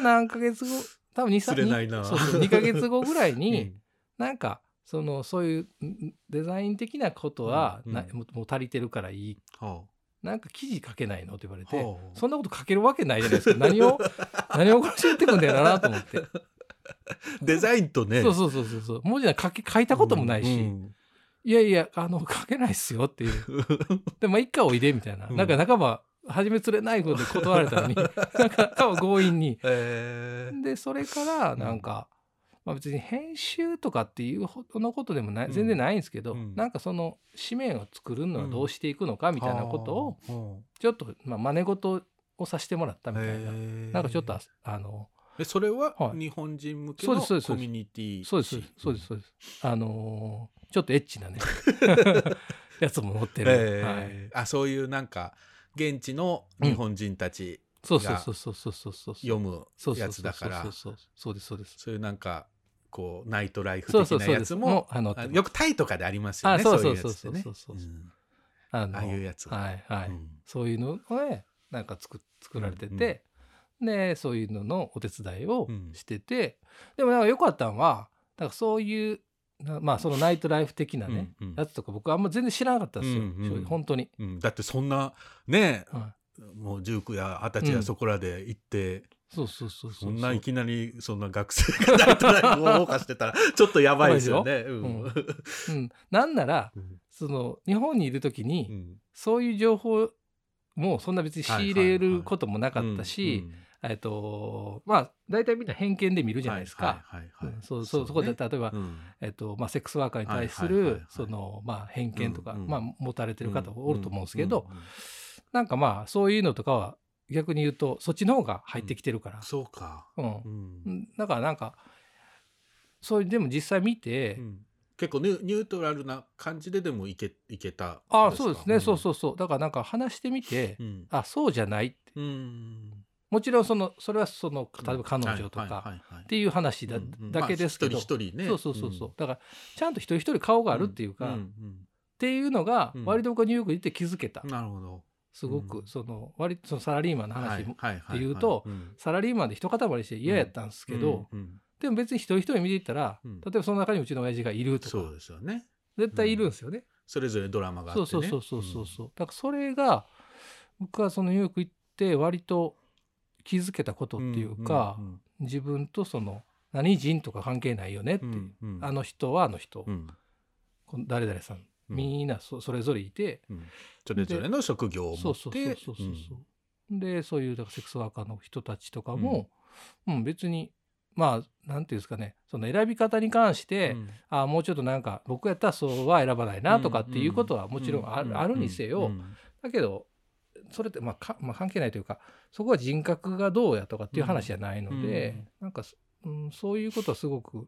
何ヶ月後多分2釣れないな。そうそう2ヶ月後ぐらいに、うん。なんかそのそういうんデザイン的なことはな、うん。もう足りてるからいい。はなんか記事書けないのって言われて、はあ。そんなこと書けるわけないじゃないですか。何を 何を教えてくんだよなと思って、あデザインとね。そうそうそうそうそう。文字なんか書け書いたこともないし、うんいやいやあの書けないっすよっていう。でまあ一回おいでみたいな、うん。なんか半ば初め釣れないことで断られたのに なんか多分強引に。えー。でそれからなんか、まあ、別に編集とかっていうほどのことでもないうん。全然ないんですけど、うん。なんかその紙面を作るのはどうしていくのかみたいなことををちょっとまあ真似事をさせてもらったみたいな、ななんかちょっとああのえそれははい。日本人向けのコミュニティそうですそうですそうですあのーちょっとエッチなね やつも載ってる、えはい、ーあそういうなんか現地の日本人たちそうそうそうそうそうそうそう。読むそうそうやつだからそうですそうですそういうなんかこうナイトライフそう的なやつそうそうです。もあのあよくタイとかでありますよねあそうそういうそうそうそうそう。あのああいうやつは。いはい、うん。そういうのをねなんか作作られてて、でそういうののお手伝いをうん。してて、でもなんか良かったのはなんかそういうなまあそのナイトライフ的なね、うんうん。やつとか僕あんま全然知らなかったんですよ、うんうん。本当に。うん。だってそんなねはもう19や20歳うん。やそこらで行って、そうそうそうそうそんないきなりそんな学生がナイトライフを謳歌してたら ちょっとやばいですよね。うん。うん。うん、なんならうん。その日本にいる時に、うん。そういう情報もそんな別に仕入れることもなかったし、うんえっとまあ大体みんな偏見で見るじゃないですか。そうそうそこでね。例えば、うん。えっとまあ、セックスワーカーに対するそのまあ偏見とか、うんうん。まあ、持たれてる方おると思うんですけど、うんうん。なんかまあそういうのとかは逆に言うとそっちの方が入ってきてるから、そうか。うん。うん。だからなんかそういうでも実際見て、うん。結構ニュニュートラルな感じででもいけいけたああそうですね、そううそうそう。だからなんか話してみて、ん。あそうじゃないって。うんもちろんそのそれはその例えば彼女とかっていう話だ,、うんうん。だけですけど、まあ一人一人ね。そうそうそうそう、だからちゃんと一人一人顔があるっていうか、っんんていうのがうん。割と僕はニューヨークに行って気づけた、うんなるほど。すごく、うん。その割とそのサラリーマンの話っていうとサラリーマンで一塊して嫌やったんですけど、うんうん。でも別に一人一人見ていったら、うん。例えばその中にうちの親父がいるとかそうですよね。絶対いるんですよね。それぞれドラマがあってそうねそうそうそうそうそう、だからそれが僕はそのニューヨーク行って割と気づけたことっていうか、ん自分とその何人とか関係ないよねっていう、うんうん。あの人はあの人、うん。誰々さん、うん。みんなそそれぞれいて、うん。それぞれの職業を持そうそうそうってそうそう。そう、でそういうだからセックスワーカーの人たちとかも、うん。別にまあなんていうんですかね。その選び方に関して、うん。あもうちょっとなんか僕やったらそうは選ばないなとかっていうことはもちろんある,、うあるにせよ、うん。だけどそれってまあか、まあ、関係ないというかそこは人格がどうやとかっていう話じゃないので、なんか、うん、そういうことはすごく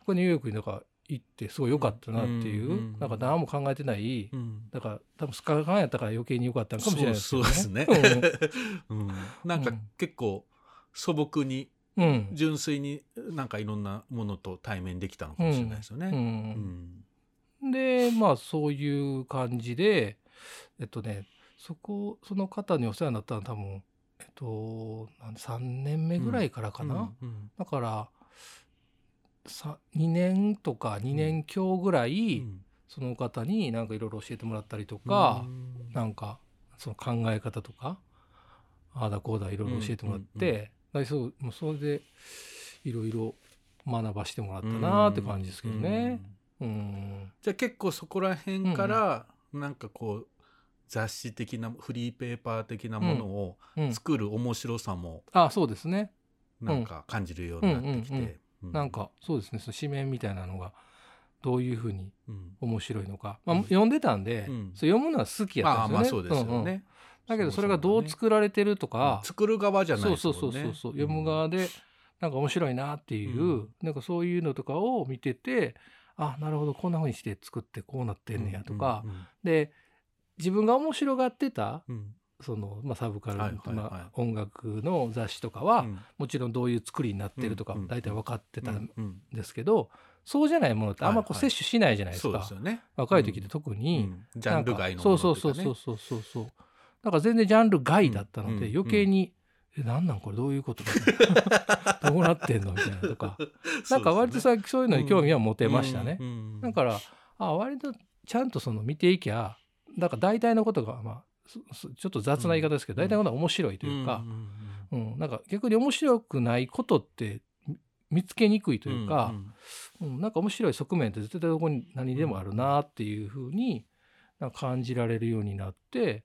僕はニューヨークになんか行ってすごい良かったなっていう、うんなんか何も考えてない、うん。だから多分スカカンやったから余計に良かったのかもしれないですけどそう。ですね。う。ん。なんかうん。結構素朴にうん。うん純粋になんかいろんなものと対面できたのかもしれないですよね。ううん。ん。でまあそういう感じでえっとねそこその方にお世話になったのは多分えっとなん3年目ぐらいからかな、うんだからさ2年とか2年強ぐらい、うん。その方になんかいろいろ教えてもらったりとか、うん。なんかその考え方とかああだこうだいろいろ教えてもらって、うそうもうそれでいろいろ学ばしてもらったなーって感じですけどね。うん。じゃあ結構そこら辺からなんかこう雑誌的なフリーペーパー的なものをうん。作る面白さもあそうですね。なんか感じるようになってきて。うなんかそうですね。その紙面みたいなのがどういうふうにうん。面白いのか、まあ、読んでたんで、うん。読むのは好きやったんですよね。まあまあそうですよね。だけどそれがどう作られてるとか、作る側じゃないそうです。そうそうそう。そう、読む側でなんか面白いなっていう、うん。なんかそういうのとかを見ててあなるほどこんな風にして作ってこうなってんねやとか、うん。で自分が面白がってたうん。その、まあ、サブカル、あ、音楽の雑誌とかは、うん。もちろんどういう作りになってるとかうん大体分かってたうんですけど、そうじゃないものってあんまこう摂取しないじゃないですか。若い時って特うに。んジャンル外のもそうそうそうそうそうそうそう。だから全然ジャンル外だったので、うん余計に「えなんなんこれどういうこと どうなってんの?」みたいなとか。なんか割とさそういうのに興味は持てましたね、だからあ割とちゃんとその見ていきゃだから大体のことがまあちょっと雑な言い方ですけど、うん。大体のことが面白いというかうん。うん。なんか逆に面白くないことってみ見つけにくいというか、うんなんか面白い側面って絶対どこに何にでもあるなっていうふうに感じられるようになって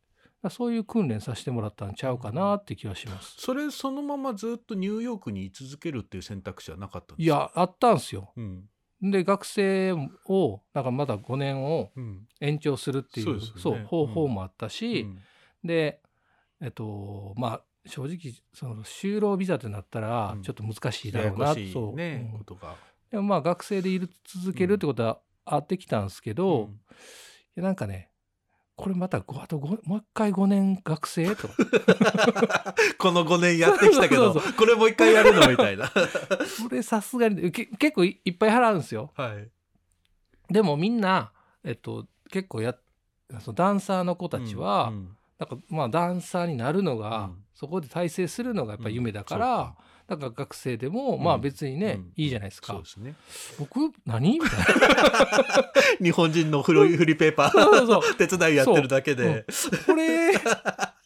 そういう訓練させてもらったんちゃうかなって気はします。それそのままずっとニューヨークに居続けるっていう選択肢はなかったんですいやあったんすよ。うんで学生をなんかまだ5年をうん。延長するっていうそうですそうよね方法もあったうし、ん。でえっとまあ正直その就労ビザってなったらうん。ちょっと難しいだろうな、こしいそう、ねうん。ことが。でもまあ学生でいる続けるってことはあってきたんですけど、うん。なんかねこれまたごあとごもう一回5年学生？と この5年やってきたけどこれもう一回やるの？みたいな。それさすがにけ結構いいっぱい払うんですよ。はい。でもみんな、えっと、結構やそのダンサーの子たちは、うんなんかまあダンサーになるのが、うん。そこで大成するのがやっぱ夢だから、うんそうか学生でも、うん。まあ別にね、うん。いいじゃないですか。そうですね。僕何？みたいな。日本人のフリフリーペーパそうそうー 手伝いやってるだけで。これ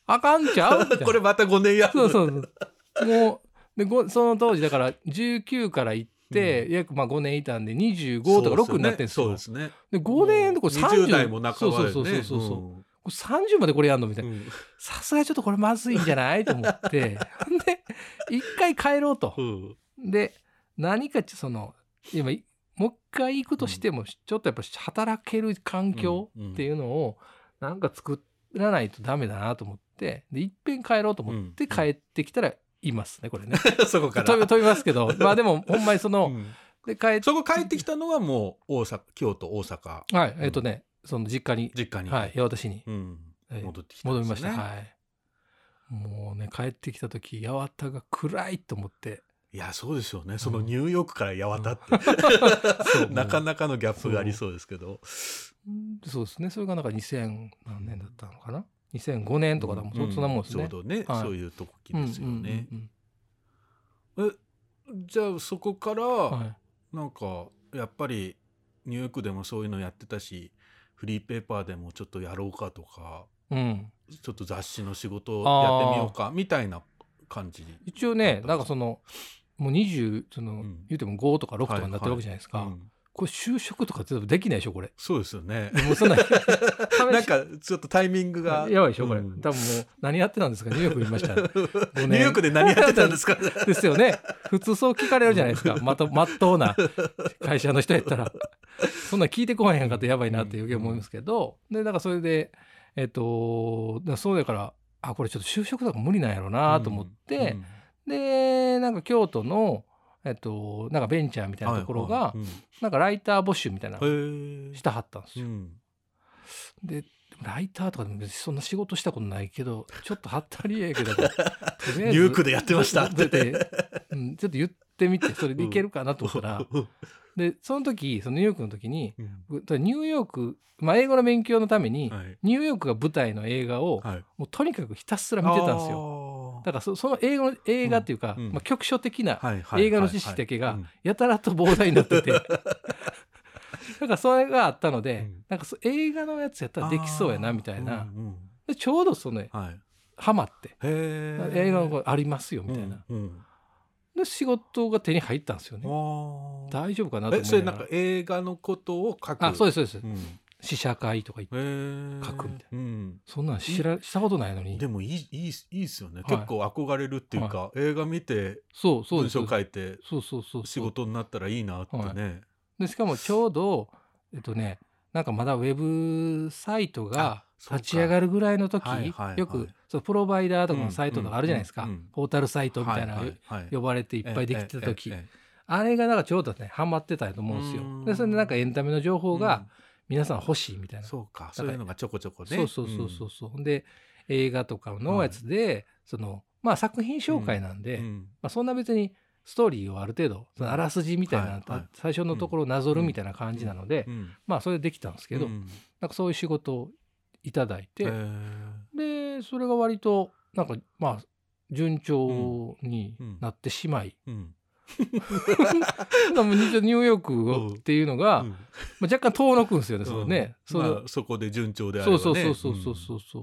あかんちゃう？これまた5年やる。そうそうそう。もうでごその当時だから19から行って、約まあ5年いたんで25とか6になってんですよ。そうですね。で5年でこれ30 20代も半ばでね。そうそうそうそうそう、うん30までこれやんの？みたいな。うん。さすがにちょっとこれまずいんじゃない？と思って。で一回帰ろうと。うん。で何かその今いもう一回行くとしても、ちょっとやっぱ働ける環境っていうのをなんか作らないとダメだなと思って。でいっぺん帰ろうと思ってうん。帰ってきたらいますねこれね。そこから。飛び飛びますけど。まあでもほんまにその、うん。で帰っそこ帰ってきたのはもう大阪京都大阪。はいえっ、とねその実家に実家に、はい八幡市にうん。えー戻ってきたん戻りました、はい。もうね帰ってきた時八幡が暗いと思って。いやそうですよね。そのニューヨークから八幡って、そう。なかなかのギャップがありそうですけど。う。んそうですね。それがなんか2000何年だったのかな？2005年とかだもん、そそんなもんですね。ちょうどね、はい。そういう時ですよね、うんえじゃあそこから、うんうんはい。なんかやっぱりニューヨークでもそういうのやってたしフリーペーパーでもちょっとやろうかとかうん、ちょっと雑誌の仕事をやってみようかみたいな感じ一応ねなんか？そのもう20その、ん。言うても5とか6とかになってるわけじゃないですか、うんこれ就職とか全部できないでしょこれ。そうですよね。もうそんな なんかちょっとタイミングが。やばいでしょこれ、うん。多分もう何やってたんですか？ニューヨークにいました。らニューヨークで何やってたんですか？ですよね。普通そう聞かれるじゃないですか。まとまっとうな会社の人やったら。そんなん聞いてこないへんかってやばいなっていうふうに思いますけど。でだからそれでえっとそうだからあこれちょっと就職とか無理なんやろうなと思って、でなんか京都のえっとなんかベンチャーみたいなところが、はいはいなんかライター募集みたいなしたはったんですよ。うん。でライターとかでも別にそんな仕事したことないけどちょっとはったりええけどとりあえず ニューヨークでやってましたって。ちょっと言ってみてそれでいけるかなと思ったら、でその時そのニューヨークの時にうん。僕ニューヨーク、まあ、英語の勉強のために、はい。ニューヨークが舞台の映画を、はい。もうとにかくひたすら見てたんですよ。よだからそその英語の映画っていうか、まあ、局所的な映画の知識だけがやたらと膨大になってて、だからそれがあったので、うん。なんかそ映画のやつやったらできそうやなみたいな、でちょうどそのねはい。ハマって映画のこありますよみたいな、で仕事が手に入ったんですよね。大丈夫かなと思いえそれながなんから映画のことを書く？あそうですそうです、うん試写会とか書くみたいうんそんなん知らしたことないのに。でもいいいいいいっすよね、はい。結構憧れるっていうか、映画見てそうそう文章書いてそうそう仕事になったらいいなってね、でしかもちょうどえっとねなんかまだウェブサイトが立ち上がるぐらいの時、はいはいはい。よくそうプロバイダーとかのサイトとかあるじゃないですか、うんうんうんポータルサイトみたいなのはいはい。はい呼ばれていっぱいできてた時、ええあれがなんかちょうどねハマってたと思うんですよ。うん。でそれでなんかエンタメの情え報が皆さん欲しいみたいな、うんそうかそういうのがちょこちょこね。そうそうそうそうそう、ほん。で映画とかのやつで、そのまあ作品紹介なんで、うん。まあ、そんな別にストーリーをある程度そのあらすじみたいな、はいはい。最初のところをなぞるみたいな感じなので、うん。まあそれできたんですけど、うん。なんかそういう仕事をいただいて、でそれが割となんかまあ順調になってしまい、うん ニューヨークっていうのが、うん。まあ、若干遠のくんですよね、そのね。うん。まそのあそこで順調であれそうばね。そうそうそうそうそうそ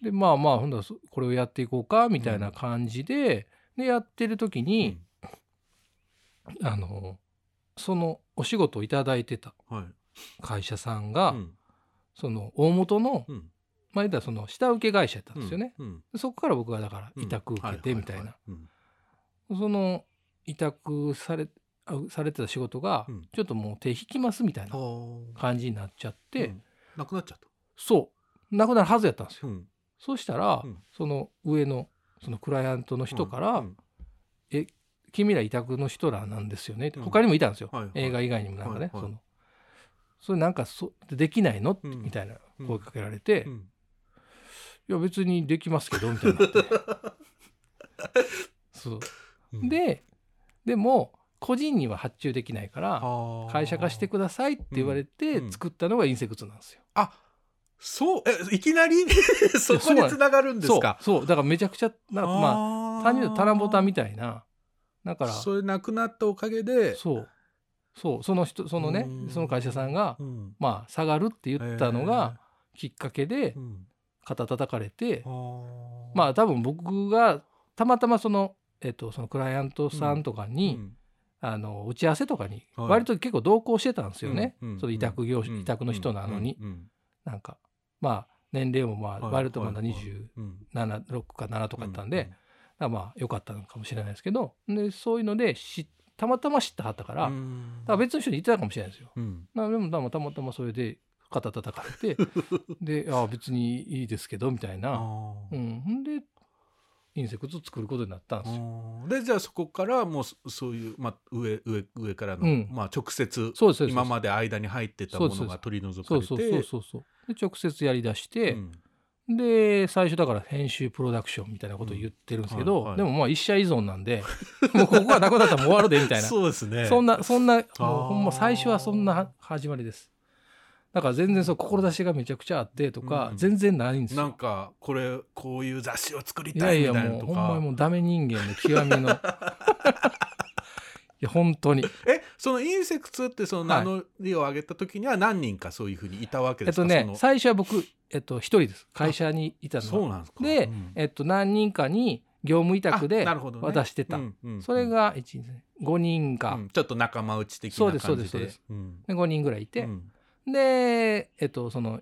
う。でまあまあほんだこれをやっていこうかみたいな感じで、でやってる時に、あのそのお仕事をいただいてたうんはい。会社さんが、うん。その大元の、うん。まあ言ったらその下請け会社やったんですよね。うん。でそこから僕がだからうん委託受けてみたいな。ははうん。その委託されあされてた仕事が、うん。ちょっともう手引きますみたいなはあ感じになっちゃって、うん。なくなっちゃった。そう。なくなるはずやったんですよ。うん。そうしたら、うん。その上のそのクライアントの人から「うん。え君ら委託の人らなんですよね」うん。他にもいたんですよ、はいはい。映画以外にもなんかね、はいはい。その。それなんかそできないの、うん。みたいな声かけられて「うん。いや別にできますけど」みたいになって。そう。うん。ででも個人には発注できないから会社化してくださいって言われてうん作ったのがインセクツなんですよ。あそうえいきなり そこに繋がるんですか？そうそう。だからめちゃくちゃなんかまあ単純に棚ぼたみたいな。だからそれなくなったおかげで。そう。そうその人そのねうん。その会社さんがうん。まあ下がるって言ったのがきっかけで肩叩かれてあ。ーまあ多分僕がたまたまそのえっとそのクライアントさんとかにうん。あの打ち合わせとかにはい。割と結構同行してたんですよね。うん。うん。その委託業うん。委託の人なのに。なんかまあ年齢もまあはい。割とまだはい。27、うん。6か7とかだったんで、うまあ良かったのかもしれないですけどでそういうのでたまたま知ったはったから,、だから別の人に言ってたかもしれないですよ。うん。まあでもまあたまたまそれで肩叩かれて で「ああ別にいいですけど」みたいな。うんで IN/SECTS を作ることになったんですよ。でじゃあそこからもうそそういう、まあ、上上上からの、うん。まあ、直接今まで間に入ってたものが取り除かれて。そうそうそうそうそうで直接やりだして、うん。で最初だから編集プロダクションみたいなことを言ってるんですけど、うんはいはい。でもまあ一社依存なんで もうここがなくなったらもう終わるでみたいな。そうですね。そんなそんなもうほんま最初はそんな始まりですだから全然そう志がめちゃくちゃあってとか、うん全然ないんですよ。なんかこれこういう雑誌を作りいやいやたいみたいなもうほんまにもうダメ人間の極みの。いや本当に。えそのインセクツってそのはい。名乗りを上げた時には何人かそういうふうにいたわけえっですか、とねその最初は僕えっと一人です。会社にいたのはそうなんですか。で、うん。えっと、何人かに業務委託で渡してた、うんうんそれが1 5人か、うん。ちょっと仲間内的そうな感じで。ですそうですうん。で5人ぐらいいて、うんで、えっと、その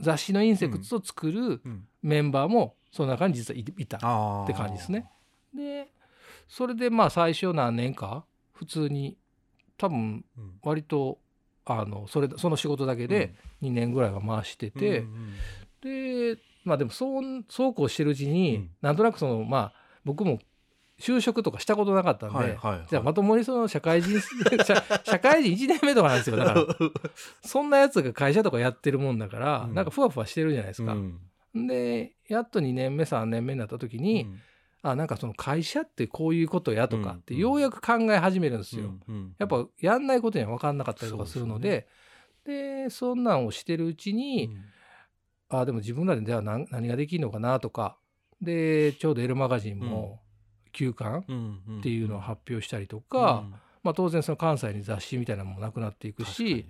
雑誌のインセクツを作るうん。メンバーもその中に実はいいたって感じですね。でそれでまあ最初何年か普通に多分うん。割とあのそれその仕事だけで2年ぐらいは回してて、でまあでもそうそうこうしてるうちに、うん。なんとなくそのまあ僕も就職とかしたことなかったんで、はいはいはい。じゃあまともにその社会人 社社会人1年目とかなんですよ。だから そんなやつが会社とかやってるもんだから、うん。なんかふわふわしてるじゃないですか。うん。でやっと2年目3年目になった時に、うん。あなんかその会社ってこういうことやとかってうん。ようやく考え始めるんですよ。うん。やっぱやんないことには分かんなかったりとかするのででそんなんをしてるうちに、あでも自分らででは何何ができるのかなとかでちょうど「L マガジン」も休刊っっていうのを発表したりとか、まあ、当然その関西に雑誌みたいなのもなくなっていくし、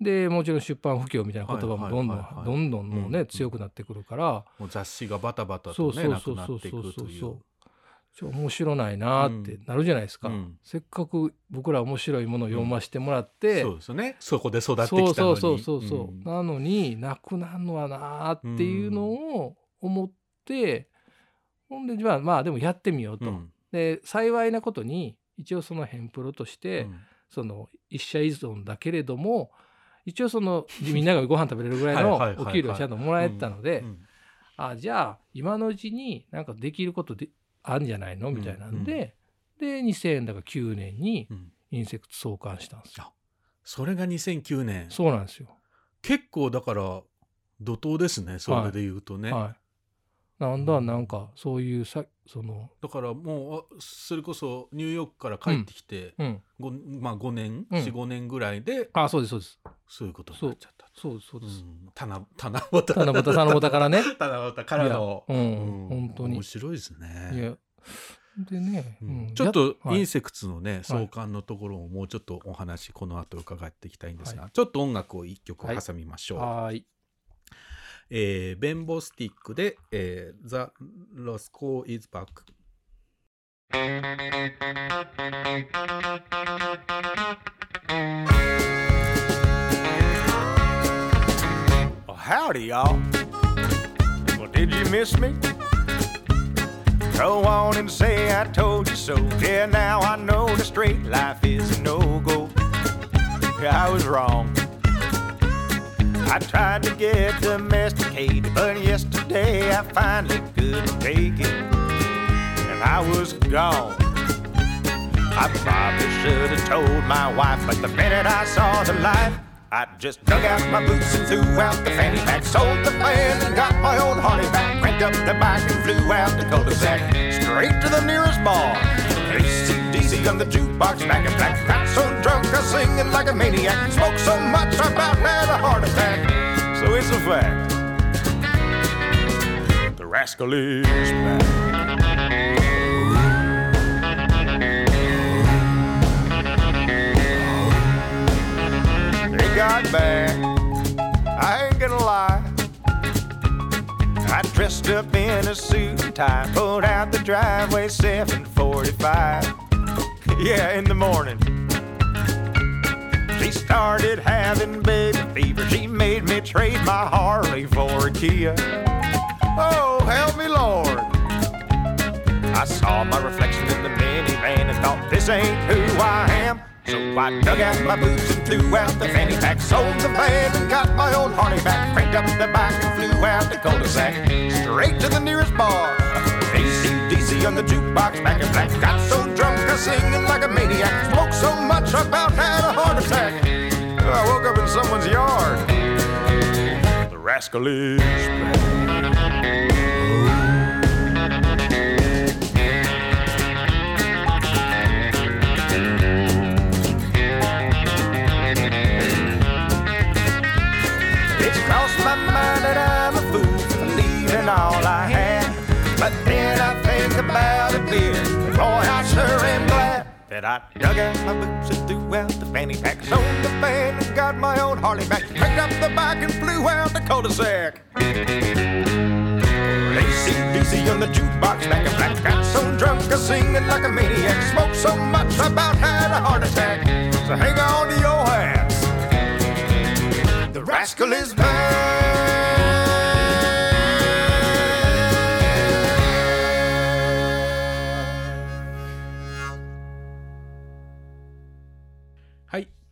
でもちろん出版不況みたいな言葉もどんどんどんどんもうね、うん。強くなってくるから、もう雑誌がバタバタとねなくなっていくという。ちょ面白ないなってなるじゃないですか、うん。せっかく僕ら面白いものを読ませてもらって、そうですよね。そこで育ってきたのに。そうそうそうそう、ん。なのになくなるのはなっていうのを思って、ほんでじゃあまあでもやってみようと、うん。で幸いなことに一応その編プロとして、うん。その一社依存だけれども一応そのみんながご飯食べれるぐらいのはいはいはいはい。お給料をちゃんともらえてたのでうんあじゃあ今のうちになんかできることであるんじゃないのみたいなんで、で2000円だから9年にうん。 IN/SECTS 創刊したんですよ。それが2009年そうなんですよ。結構だから怒涛ですねそれで言うとね、はい。なんだなんかそういうさその。だからもうあそれこそニューヨークから帰ってきて、うん。ごまあ、5年、うん。45年ぐらいであそうですそうです。そういうことになっちゃったそう。ですそうです。うん。七七夕七夕七夕からね。七夕からの。うん本当に。面白いですいねやでね、うん。うん。ちょっとインセクツのね、創刊のところももうちょっとお話この後伺っていきたいんですが、ちょっと音楽を一曲挟みましょう、はーい。えーベンボスティックで、えー、The Roscoe is Back Well, howdy, y'all. Well, did you miss me? Go on and say I told you so. Yeah, now I know the straight life is a no go. Yeah, I was wrong. I tried to get domesticated, but yesterday I finally couldn't take it. And I was gone. I probably should have told my wife, but the minute I saw the light, I just dug out my boots and threw out the fanny pack, sold the fan and got my old Harley back, cranked up the bike and flew out the cul-de-sac, straight to the nearest bar. ACDC on the jukebox, back in black, got so was singing like a maniac, smoked so much I about had a heart attack. So it's a fact. The rascal is back. They got back. I ain't gonna lie. I dressed up in a suit and tie, pulled out the driveway 745. yeah, in the morning. She started having baby fever. She made me trade my Harley for a Kia. Oh, help me, Lord. I saw my reflection in the minivan and thought, this ain't who I am. So I dug out my boots and threw out the fanny pack, sold the van and got my old Harley back, cranked up the bike and flew out the cul-de-sac, straight to the nearest bar. ACDC on the jukebox, back in black, got so drunk I singing like a maniac, smoked so much I about had a heart attack. I woke up in someone's yard. The rascal is back. That I dug out my boots and threw out the fanny pack, sold the van and got my old Harley back, picked up the bike and flew out the cul-de-sac. ACDC on the jukebox, back in black, got so drunk I singing like a maniac, smoked so much I about had a heart attack. So hang on to your hats. The rascal is back.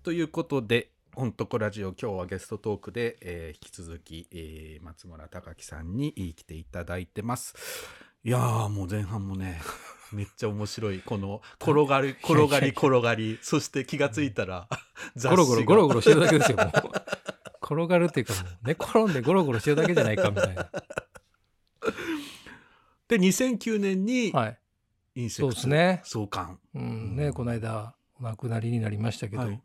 ということで「ほんとこラジオ」今日はゲストトークで、えー引き続き、えー松村隆樹さんに来ていただいてます。いやーもう前半もね めっちゃ面白い。この転がり転がり転がり。そして気がついたら 雑ゴロゴロゴロゴロしてるだけでですよもう。転がるっていうかもう寝転んでゴロゴロしてるだけじゃないかみたいな。で2009年にはい。インセクトそうですね。創刊うんねこの間お亡くなりになりましたけど、はい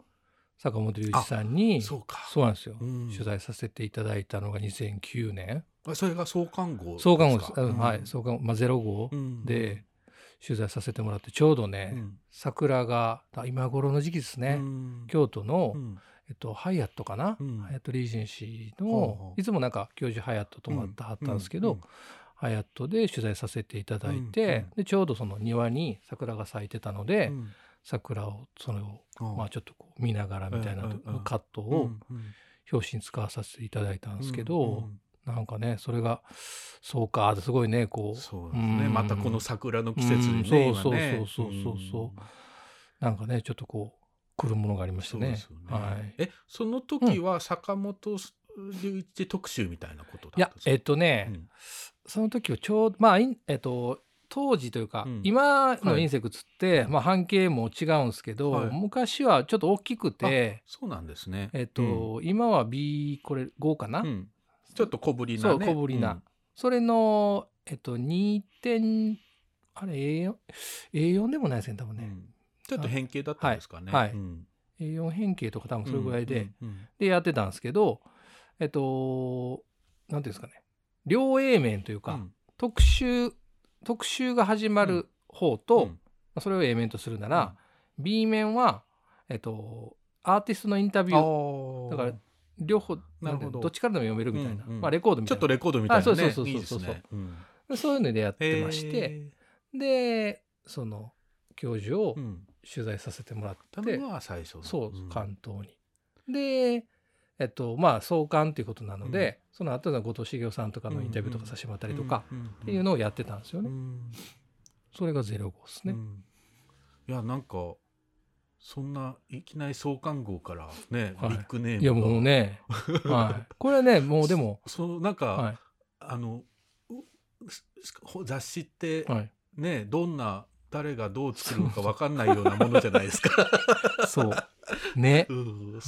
坂本龍一さんにそうか。そうなんですよ、うん。取材させていただいたのが2009年あそれが創刊号創刊号です、かうん。はい。創刊号、まあ、0号うんで取材させてもらってちょうどね、うん。桜があ今頃の時期ですね、うん。京都の、うん。えっと、ハイアットかな、うん。ハイアットリージェンシーのいつもなんか教授ハイアット泊まってはったんですけど、うんハイアットで取材させていただいて、でちょうどその庭に桜が咲いてたので、うん桜をそれを、うんまあ、ちょっとこう見ながらみたいなカットうを表紙に使わさせていただいたんですけど、うんなんかねそれがそうかすごいねこう。そうですね、うん。またこの桜の季節にね、うんそうそうそうそうそうそう。ん。なんかねちょっとこう来るものがありましたね。はい、えその時は坂本龍一特集みたいなことだいやったんですか？えっとね、うん。その時はちょうどまあえっと当時というか、うん。今のはい。インセクツって、まあ、半径も違うんですけど、はい。昔はちょっと大きくて、そうなんですね。えっと今は B これ5かな、うん。うんちょっと小ぶりなそうね小ぶりな、それのえっと2点あれ A4, A4 でもないですね多分ね、うん。うんちょっと変形だったんですかね。はい。はい。うん。A4 変形とか多分それぐらいで、うんうんでやってたんですけどえっとなんていうんですかね。両 A 面というか、うん。特集特集が始まる方と、うん。まあそれを A 面とするなら、B 面は、えっと、アーティストのインタビュー。だから両方なるほど。どっちからでも読めるみたいな、うんうん。まあ、レコードみたいな。ちょっとレコードみたいなね。あそうそうそうそういいですね。うん。そういうのでやってまして、へでその教授を取材させてもらって、たのが最初の。そう、ん。関東に。でえっとまあ創刊ということなので、その後の後藤茂雄さんとかのインタビューとかさせてもらったりとかうんうんっていうのをやってたんですよね。うん。それがゼロ号ですね。うん。いやなんかそんないきなり創刊号からね、はい。ビッグネームが。いやもうね、はい、これはねもうでも、そのなんか、はあの雑誌っていはい、ね、どんな誰がどう作るのか分かんないようなものじゃないですか。そう。ね。う、ん。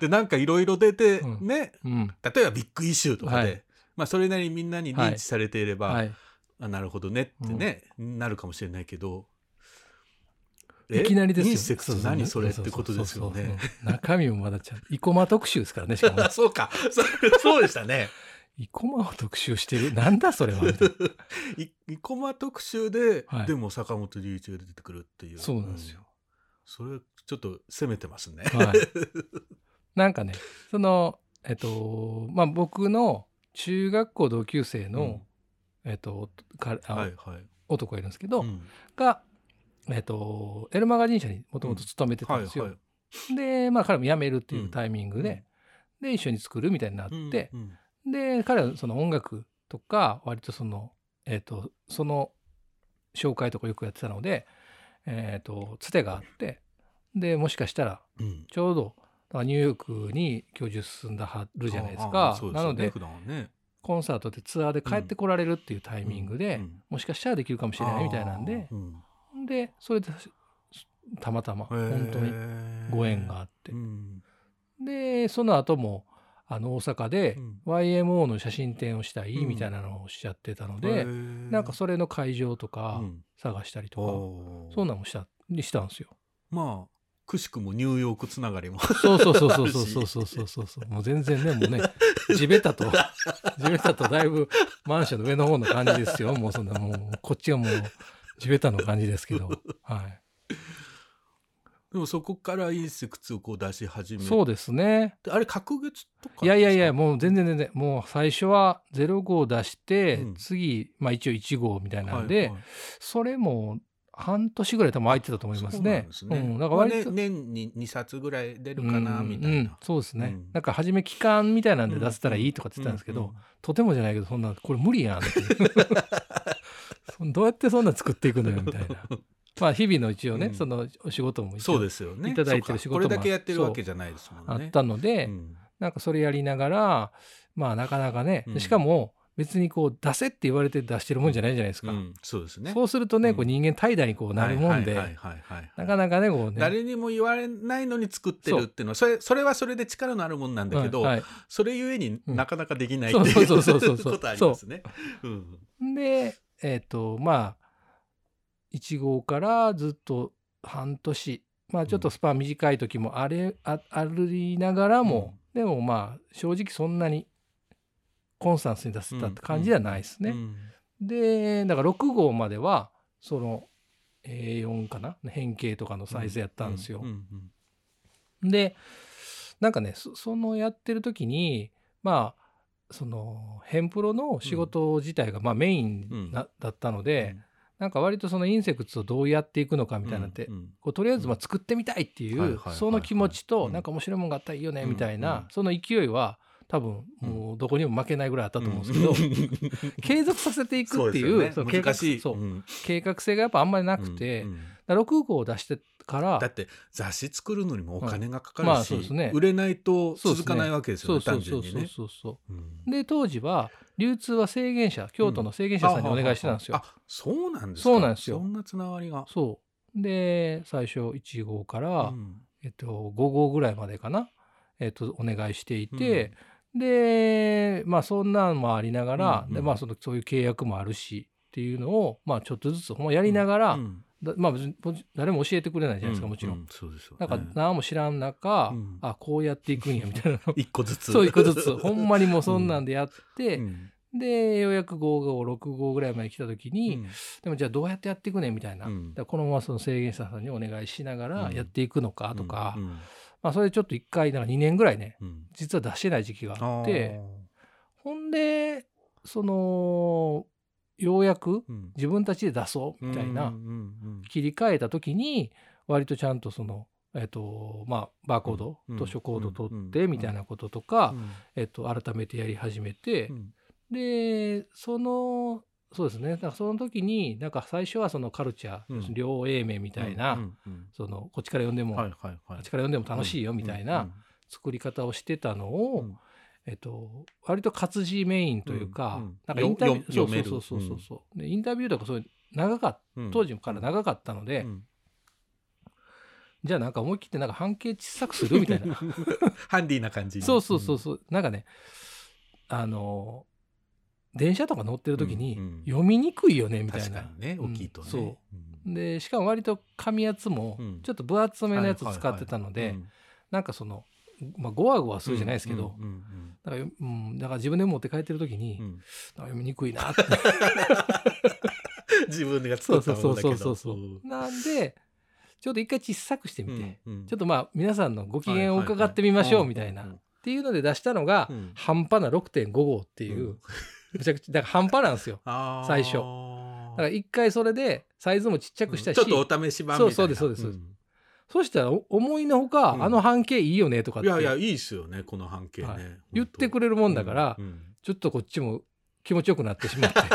でなんかいろいろ出て、うん。ね。うん、例えばビッグイシューとかで、はい。まあ、それなりにみんなに認知されていれば、はい、あなるほどねってね、なるかもしれないけど。え？いきなりですよ。何それってことですよね。中身もまだちゃん、生駒特集ですからね、しかも。そうか。そそうでしたね。生駒を特集してる？なんだそれは。生駒特集で、はいでも坂本龍一が出てくるっていうそうなんですよ。それちょっと攻めてますね。はい。なんかね、その、えっと、まあ僕の中学校同級生の、えっと、かあはいはい。男がいるんですけど、うんが、えっと、エルマガジン社にもともと勤めてたんですよ。はいはいでまあ彼も辞めるっていうタイミングで、で一緒に作るみたいになって、うんで彼はその音楽とか割とそのえっ、とその紹介とかよくやってたのでえっ、とつてがあってでもしかしたらうん。ちょうどだからニューヨークに居住進んだはるじゃないですか。なのでね。コンサートでツアーで帰ってこられるっていうタイミングで、うんうん。もしかしたらできるかもしれないみたいなんでうん。でそれでたまたま本当にご縁があって。うん。でその後もあの大阪でうん。YMO の写真展をしたいうん。みたいなのをおっしゃってたのへで、ー。なんかそれの会場とかうん。探したりとか、そんなんもしたにしたんですよ。まあくしくもニューヨークつながりも。そうそうそうそうそうそうそうそうそう。そ うもう全然ねもうね地べたと 地べたとだいぶマンションの上の方の感じですよ。もうそんなもうこっちはもう地べたの感じですけど、はい、でもそこからインセクツをこう出し始めて。そうですね。あれ隔月とかいやいやいやうもう全然全然。もう最初は0号出して、うん。次、まあ、一応1号みたいなんで、それも半年ぐらい多分空いてたと思いますね。そうなんですね。うん、だから割と、まあね年に2冊ぐらい出るかなうんみたいな。うんそうですね、うん。なんか初め期間みたいなんで出せたらいいとかって言ってたんですけど、うんうんとてもじゃないけどそんなこれ無理やんって。どうやってそんな作っていくのよみたいなまあ日々の一応ね、うん。そのお仕事もそうですよね。いただいてる仕事もこれだけやってるわけじゃないですもんね。あったので、うん。なんかそれやりながらまあなかなかね、うん。しかも別にこう出せって言われて出してるもんじゃないじゃないですか、うん。そうですね。そうするとね、うん。こう人間怠惰にこうなるもんで、はいはいはいはいはい。なかなかねこうね。誰にも言われないのに作ってるっていうのはそれそれはそれで力のあるもんなんだけど、はいそれゆえにうん。なかなかできないっていうことありますね。う。ん。でえっ、とまあ1号からずっと半年。まあちょっとスパン短い時もあれ、あありながらも、でもまあ正直そんなにコンスタンスに出せたって感じではないですね。うん。でだから6号まではその A4 かな？変形とかのサイズやったんですよ。でなんかねそそのやってる時にまあそのヘンプロの仕事自体がまあメインな、だったので、なんか割とそのインセクツをどうやっていくのかみたいなって、うんうんこうとりあえずまあ作ってみたいっていうはいその気持ちとうんなんか面白いもんがあったらいいよねみたいな、その勢いは多分もうどこにも負けないぐらいあったと思うんですけど、継続させていくっていうそそうね難しい。そううん。計画性がやっぱあんまりなくて、うんうん6号を出してからだって雑誌作るのにもお金がかかまあるし、そうですね。売れないと続かないわけですよねそうそうそうそう単純にね。で当時は流通は制限者京都の制限者さんにお願いしてたんですよ。あそうなんですか。そうなんですよ。そんなつながりが。そう。で最初1号から、うん。えっと、5号ぐらいまでかな、えっと、お願いしていて、でまあそんなんもありながら、うんうんでまあ、そのそういう契約もあるしっていうのを、まあ、ちょっとずつほんまやりながら、うんだまあ別に誰も教えてくれないじゃないですか、もちろん。そうですよね。なんか何も知らん中、うん。あこうやっていくんやみたいな。の一個ずつ。そう一個ずつ。ほんまにもうそんなんでやって、うん。でようやく5号6号ぐらいまで来た時に、うん。でもじゃあどうやってやっていくねみたいな、このままその制限者さんにお願いしながらうんやっていくのかとか、うん。まあ、それでちょっと1回だから2年ぐらいねうん。実は出してない時期があってあほんでそのようやく自分たちで出そうみたいな切り替えた時に割とちゃんとその。えっとまあ、バーコード、うん。図書コード取っうん。てみたいなこととか、うん。えっと、改めてやり始めて、うん。でそのそうですね。だからその時になんか最初はそのカルチャー、うん。両 A 面みたいな、そのこっちから読んでも、こっちから読んでも楽しいよみたいな作り方をしてたのを、うんえっと、割と活字メインというか、なんかインタビューよそうそうそうそう。そう、でインタビューとかそういう長かっうん。当時から長かったので、うん。じゃあなんか思い切ってなんか半径小さくするみたいな。ハンディな感じに。そうそうそうそう。なんかねあの電車とか乗ってる時に読みにくいよねみたいな、確かにねうん。大きいとね。そう。うん。でしかも割と紙やつもうん。ちょっと分厚めのやつ使ってたので、なんかその、まあ、ゴワゴワするじゃないですけど、うんうんだからうん、だから自分で持って帰ってる時に、うん。読みにくいなって。自分がそう作ったものだけど。そうそうそうそうなんでちょっと一回小さくしてみて、うんうん。ちょっとまあ皆さんのご機嫌を伺ってみましょうみたいな、ははっていうので出したのが、うん。半端な6.5号っていう、うん。むちゃくちゃだから半端なんですよ。最初。だから一回それでサイズもちっちゃくしたし、ちょっとお試し版みたいな。そうそうですそうです。んそしたらお思いのほか、うん。あの半径いいよねとかって。いやいやいいっすよねこの半径ね、はい。言ってくれるもんだから、うんうん。ちょっとこっちも気持ちよくなってしまって。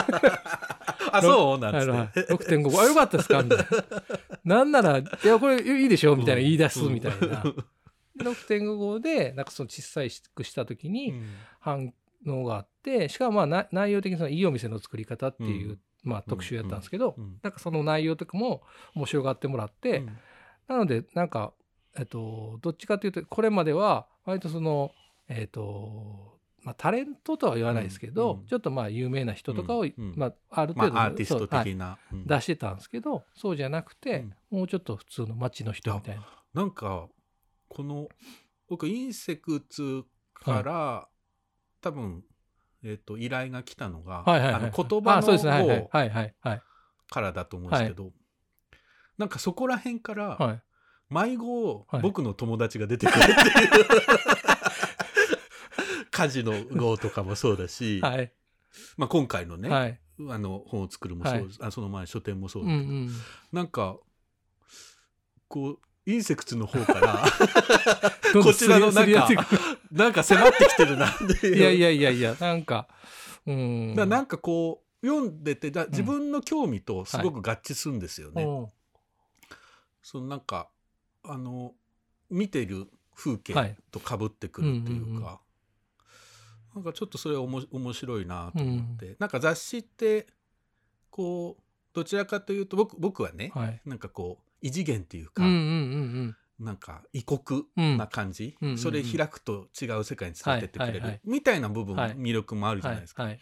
あそうなんつはいって6.5あよかったですかみたいななんならいやこれいいでしょみたいな言い出すみたいな、6.5 でなんかその小さいくした時に反応があってしかもまあな内容的にそのいいお店の作り方っていう、うん。まあ、特集やったんですけど、うん。うん。なんかその内容とかも面白がってもらって、うんなのでなんか、えっと、どっちかというとこれまでは割とそのえっとまあ、タレントとは言わないですけど、うんうん。ちょっとまあ有名な人とかを、うんうん。まあ、あるま程度、あアーティストそうはい。的な、うん。出してたんですけどそうじゃなくて、もうちょっと普通の街の人みたいな。なんかこの僕インセクツから、多分、えっと依頼が来たのが、はいはいはい、あの言葉のはいはいはいはい。からだと思うんですけど、なんかそこら辺から、はい。迷子、はい僕の友達が出てくるっていう。家事の号とかもそうだし、はい。まあ、今回のね、はい。あの本を作るもそうです、あその前書店もそうだけど、うんうん。なんかこうインセクツの方から こちらのなんかなんか迫ってきてるなっていう。いやいやいやいやなんかうんだなんかこう読んでてだ自分の興味とすごく合致するんですよね。うんそのなんかあの見てる風景はい。とかぶってくるっていうか、うんうんうん。なんかちょっとそれおも面白いなと思って、なんか雑誌ってこうどちらかというと僕僕はね、はい。なんかこう異次元っていうか、うんうんうんなんか異国うん。な感じ、うんうんうん。それ開くと違う世界に連れてってくれる、はいはいはい。みたいな部分、はい。魅力もあるじゃないですか。はい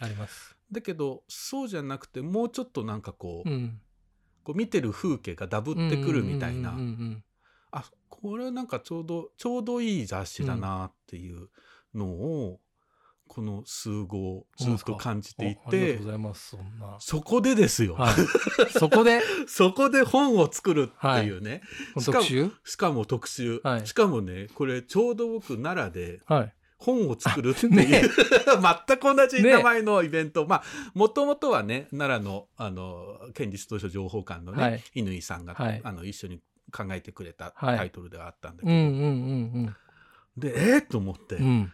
だけどそうじゃなくてもうちょっとなんかこう,、うんこう見てる風景がダブってくるみたいな、あこれはなんかちょうどちょうどいい雑誌だなっていうのを、この数号ずっと感じていてとうございますそんな。そこでですよ、はい。そこで？そこで本を作るっていうね、しかも特集？しかも特集、はい。しかもねこれちょうど僕奈良ではい本を作るっていう、ね。全く同じ名前のイベント、まあもともとはね奈良のあの県立図書情報館のね、はい。乾さんが、はい。あの一緒に考えてくれたはい。タイトルではあったんだけど、うんうんうんでえー、と思って、うん。うん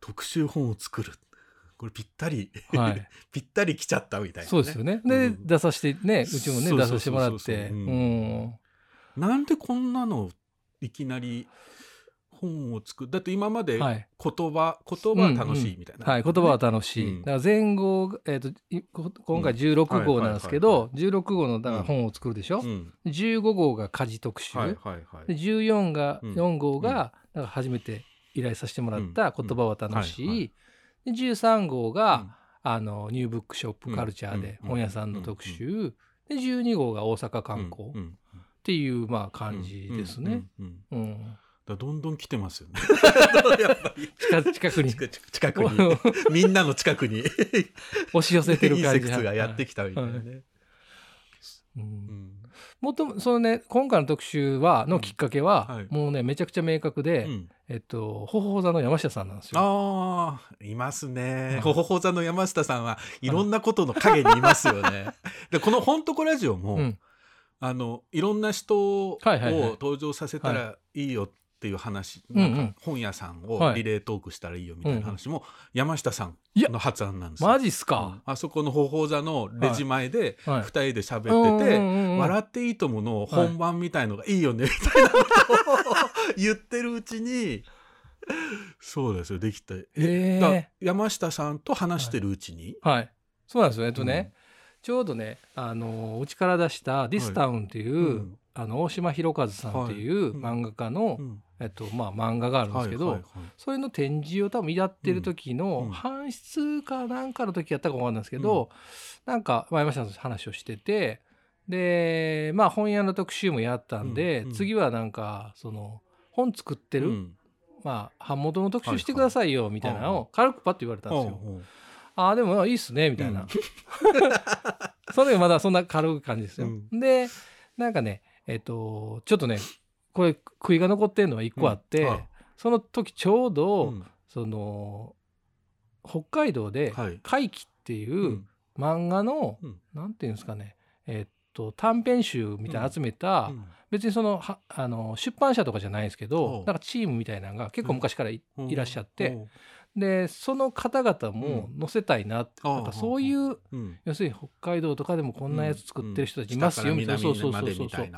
特集本を作る。これぴったり、はい。ぴったり来ちゃったみたいな、ね、そうですよね。でうん。出させてねうちもね出させてもらって。なんでこんなのいきなり本を作る。だって今まで言はい。葉、言葉は楽しいみたいな、はい、言葉は楽しい。うん。だから前後が、えー、と今回16号なんですけはいど、16号のだから本を作るでしょ？うん。15号が家事特集。はいはいはい。で14が、うん。4号が、だから初めて依頼させてもらったうん。言葉は楽しい。うんはいで13号が、うん。あのニューブックショップカルチャーでうん。本屋さんの特集。で12号が大阪観光っうん。うん。ていうまあ感じですね。うん。うん。うんだどんどん来てますよね。やっぱり。近近くに。近近くに。みんなの近くに。押し寄せてるイン感じセクツがやってきたみたいなね、うん。うん。もともそのね今回の特集はのきっかけは、うんはい。もうねめちゃくちゃ明確で、うん。えっとほほほ座の山下さんなんですよ。ああいますね。はいほほほ座の山下さんはいろんなことの陰にいますよね。でこの「ほんとこラジオも」うん。あのいろんな人をはいはいはい。登場させたらいいよっていう話、うんうん。なんか本屋さんをはい。リレートークしたらいいよみたいな話も山下さんの発案なんですよ。マジっすうん。か。あそこのほほ座のレジ前ではい。2人で喋ってて、うんうんうんうん笑っていいともの本番みたいのがいいよねみたいなことを 言ってるうちにそうですよできて、えだからえ山下さんと話してるうちに、はい。そうなんですよ。えっとね、ちょうどねあのうちから出した「ディスタウン」っていう、うん。あの大島弘和さんっていうはい。漫画家の、うんえっとまあ、漫画があるんですけど、それの展示を多分やってる時うん。のうん。搬出かなんかの時やったか分かんないですけど、なんかまあ山下さんと話をしててでまあ本屋の特集もやったんで、うん。うん。次はなんかその本作ってる、うん。まあ版元の特集してくださいよみたいなのを軽くパッと言われたんですよ。うんうん。ああでもいいっすねみたいな、うん。その時まだそんな軽い感じですよ。うでなんかねえっ、とちょっとねこれ悔いが残ってるのは一個あって、うん。あ。その時ちょうど、うん。その北海道ではい「怪奇」っていううん。漫画の、うん。なんていうんですかねえっと短編集みたいなの集めたうん。別にそのはあの出版社とかじゃないんですけおどう。なんかチームみたいなのが結構昔からい,、らっしゃって、でその方々も載せたいなって、うん。なんかそういううん。要するに北海道とかでもこんなやつ作ってる人たちいますよみたいな、そうそうそうそうそう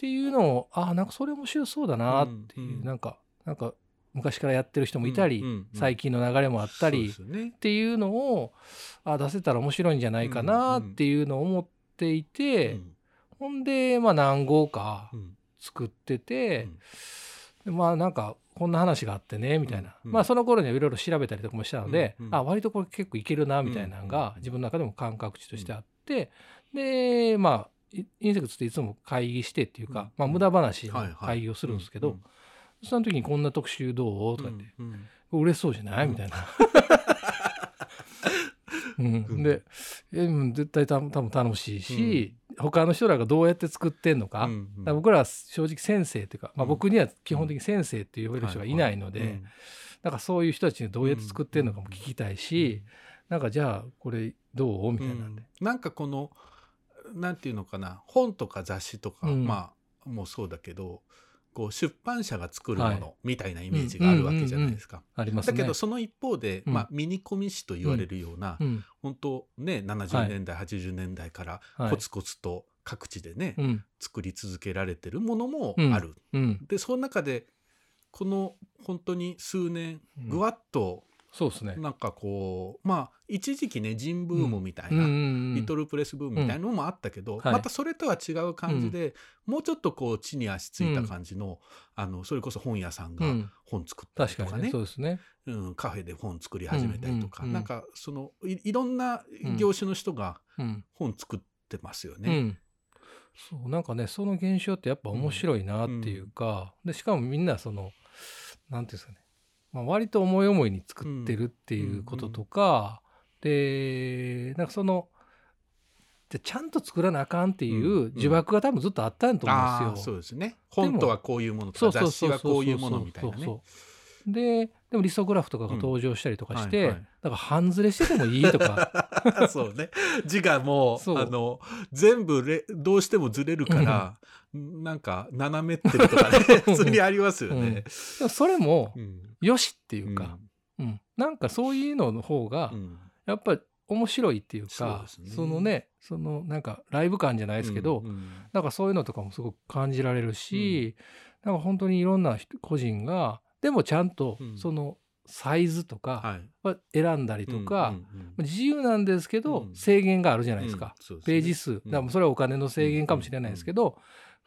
っな。ていうのをあなんかそれ面白そうだなっていう、うんうん。なんかなんか昔からやってる人もいたり、うんうんうん。最近の流れもあったり、っていうのをあ出せたら面白いんじゃないかなっていうのを思っていて、うん。ほんで、まあ、何号かうん。作っててうん、でまあなんかこんな話があってねみたいな、うんまあその頃にはいろいろ調べたりとかもしたので、うんうん。あ割とこれ結構いけるなみたいなのうんが自分の中でも感覚値としてあって、でまあイインセクツっていつも会議してっていうか、うん。まあ、無駄話会議をするんですけど、うん。その時にこんな特集どう？とかって、うん。うん嬉しそうじゃない？みたいな。うん、で絶対た多分楽しいし、他の人らがどうやって作ってんのか,、うんうん。僕らは正直先生っていうか、まあ、うん。僕には基本的に先生って呼べる人がいないので、うん。なんかそういう人たちにどうやって作ってんのかも聞きたいし、なんかじゃあこれどう？みたいなんで。なんかこのなんていうのかな本とか雑誌とか、うん。まあもうそうだけどこう出版社が作るもはい。のみたいなイメージがあるわけじゃないですか。ありますね。だけどその一方で、うん。まあ、ミニコミ誌と言われるような、うん。本当ね70年代、80年代からはい。コツコツと各地でね、うん。作り続けられてるものもうん。ある。うん、でその中でこの本当に数年うん。ぐわっとそうですね。なんかこうまあ一時期ねジンブームみたいな、うん。うんうんリトルプレスブームみたいなのもあったけど、はい。またそれとは違う感じで、もうちょっとこう地に足ついた感じの,、あのそれこそ本屋さんがうん。本作ったりとかね,、そうですね。うん、カフェで本作り始めたりとか、うんうんうん。なんかそのいいろんな業種の人がうん。本作ってますよね。うん、そうなんかねその現象ってやっぱ面白いなっていうか、でしかもみんなそのなんていうんですかね、まあ、割と思い思いに作ってるっていうこととか、でなんかそのでちゃんと作らなあかんっていう呪縛が多分ずっとあったんやと思うんですよ。そうですね。本とはこういうものとそうか雑誌はこういうものみたいなででもリソグラフとかが登場したりとかして、うん。はいはい。だから半ズレしててもいいとか。そうね。字がもうあの全部れどうしてもずれるから、なんか斜めってるとかね 普通にありますよね。でもそれもうん。よしっていうか、うん。なんかそういうのの方がうん。やっぱり面白いっていうそうかですね。そのねそのなんかライブ感じゃないですけど、うんうん。なんかそういうのとかもすごく感じられるし、なんか本当にいろんな人個人がでもちゃんとうん。そのサイズとかは選んだりとか、うんうんうん。自由なんですけど、うん。制限があるじゃないですか、ページ数、だからそれはお金の制限かもしれないですけど、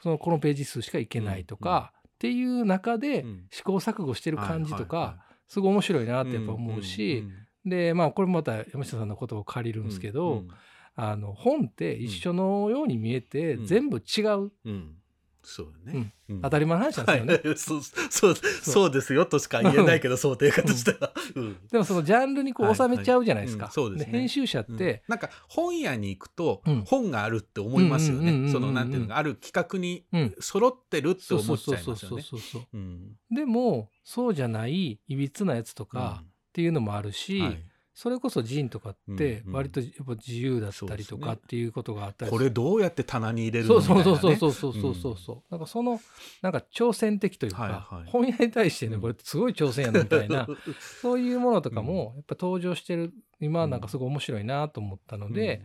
そのこのページ数しかいけないとか、っていう中でうん。試行錯誤してる感じとか、すごい面白いなってやっぱ思うし、でまあこれまた山下さんのことを借りるんですけど、うん。あの本って一緒のように見えてうん。全部違う、うんそうね、うん。当たり前の話なんですよね。はい。そうそうそう。ですよとしか言えないけど想定家としては。うん。でもそのジャンルにこはいう収めちゃうじゃないですか。はいうん。そうですね。編集者っうん。て、なんか本屋に行くとうん。本があるって思いますよね。そのなんていうのかある企画にうん。揃ってるって思っちゃいますよね。そうそうそう。うん。でもそうじゃないいびつなやつとかっていうのもあるし、はいそれこそジンとかってうんうん。割とやっぱ自由だったりとかっていうことがあったりこれどうやって棚に入れるそうのみたいなねそうそうそうそうそうそう。そう、なんかそのなんか挑戦的というか、はいはい。本屋に対してねうん。これすごい挑戦やなみたいな、そういうものとかもやっぱ登場してる今はなんかすごい面白いなと思ったので、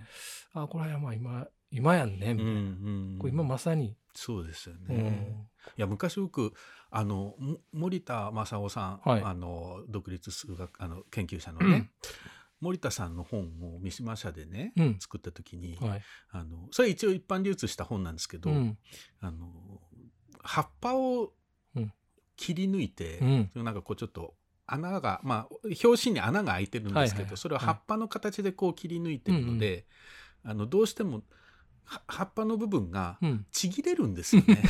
あこれはまあ今今やんねみたいな、うんうんこれ今まさに、そうですようね。ん。いや昔僕あのも森田正夫さん、はい。あの独立数学あの研究者のね、うん。森田さんの本を三島社でね、うん。作った時に、はい。あのそれ一応一般流通した本なんですけど、うん。あの葉っぱをうん。切り抜いて、うん。なんかこうちょっと穴がまあ表紙に穴が開いてるんですけど、はいはいそれを葉っぱの形でこう切り抜いてるので、あのどうしてもは葉っぱの部分がうん、ちぎれるんですよね。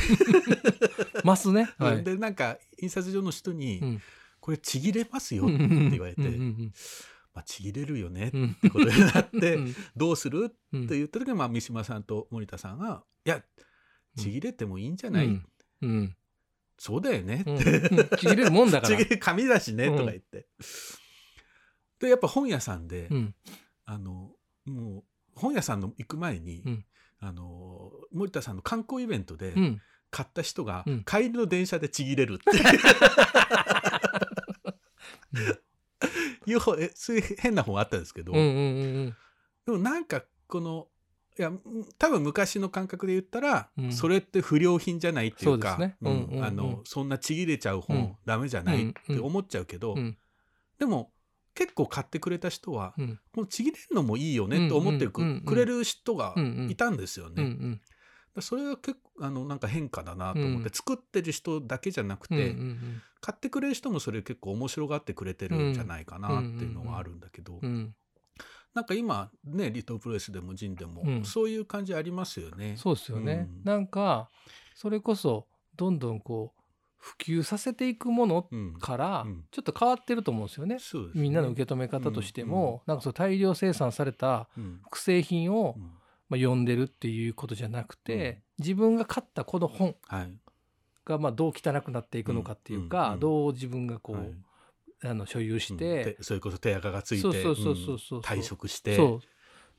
ますね、はい、でなんか印刷所の人に、うん。これちぎれますよ」って言われてうんうん「まあ、ちぎれるよね」っうん。てことになってうん「どうする?」うん。って言った時に、まあ、三島さんと森田さんが「いやちぎれてもいいんじゃない、そうだよね」うん。って、ちぎれるもんだから。ちぎれ紙だしね」うんとか言って。でやっぱ本屋さんで、うん。あのもう本屋さんの行く前に、うんあの森田さんの観光イベントで、うん。買った人がうん。帰りの電車でちぎれるっていう。本えそういう変な本あったんですけど、うんうんうんでもなんかこのいやうん多分昔の感覚で言ったら、うん。それって不良品じゃないっていうかそんなちぎれちゃう本、うん。ダメじゃないって思っちゃうけど、うん。でも結構買ってくれた人は、うん。このちぎれるのもいいよねって思ってく,、うんうんうん。うんくれる人がうんうん。いたんですよね。うんうん。だそれは結構あのなんか変化だなと思って、うん。作ってる人だけじゃなくて、うんうん買ってくれる人もそれ結構面白がってくれてるんじゃないかなっていうのはあるんだけど、うんうんなんか今ねリトルプレスでもジンでも、うん。そういう感じありますよね。そうですよね、うん。なんかそれこそどんどんこう普及させていくものうんからうん。ちょっと変わってると思うんですよね、そうですね。みんなの受け止め方としても、なんかそう大量生産されたうん。複製品を、うん。まあ、読んでるっていうことじゃなくて、自分が買ったこの本はい。がまあどう汚くなっていくのかっていうか、うん。うん。どう自分がこう、はい。あの所有しうん。てて、それこそ手垢がついてそうそうそうそうそう。うん。退職して。そ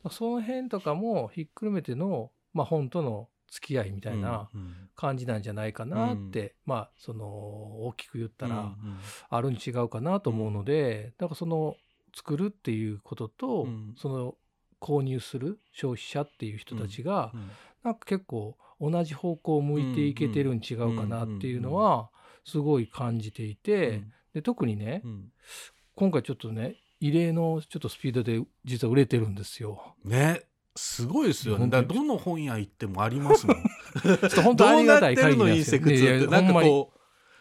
う。その辺とかもひっくるめての、まあ、本との付き合いみたいなうんうん。感じなんじゃないかなって、まあその大きく言ったらうんうん。あるに違うかなと思うので、だからその作るっていうことと、うん。その購入する消費者っていう人たちが、うんなんか結構同じ方向を向いていけてるん違うかなっていうのはすごい感じていて、で特にね、うん。今回ちょっとね異例のちょっとスピードで実は売れてるんですよ。ねすごいですよね。だどの本屋行ってもありますもん。ちょっと本当ありがたい限りなんですよ。なんかこう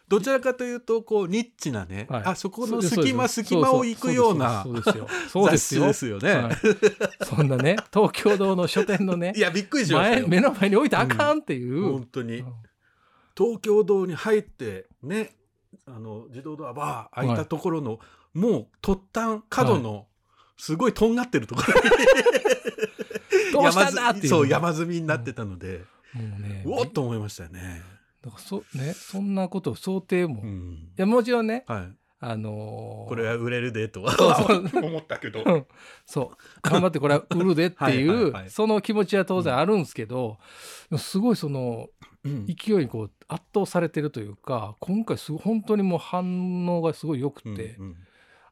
どちらかというとこうニッチなね、はい。あそこの隙間隙間を行くようなそうですよ。そう雑ですよ。誌ですよね。はい。そんなね東京堂の書店のね いやびっくりしました目の前に置いてあかんっていう、本当に。うん。東京堂に入ってねあの自動ドアバー開いたところの、もう突端角のすごいとんがってるところ、どうしたんだっていう。そう山積みになってたので、もうねうおっと思いましたよね。だからそねそんなことを想定も、いうん。やもちろんねはい、あのーこれは売れるでと。は思ったけど。うん。そう。頑張ってこれは売るでっていうその気持ちは当然あるんですけど、でもすごいそのうん。勢いにこう圧倒されてるというか今回す本当にもう反応がすごい良くて、うんうん。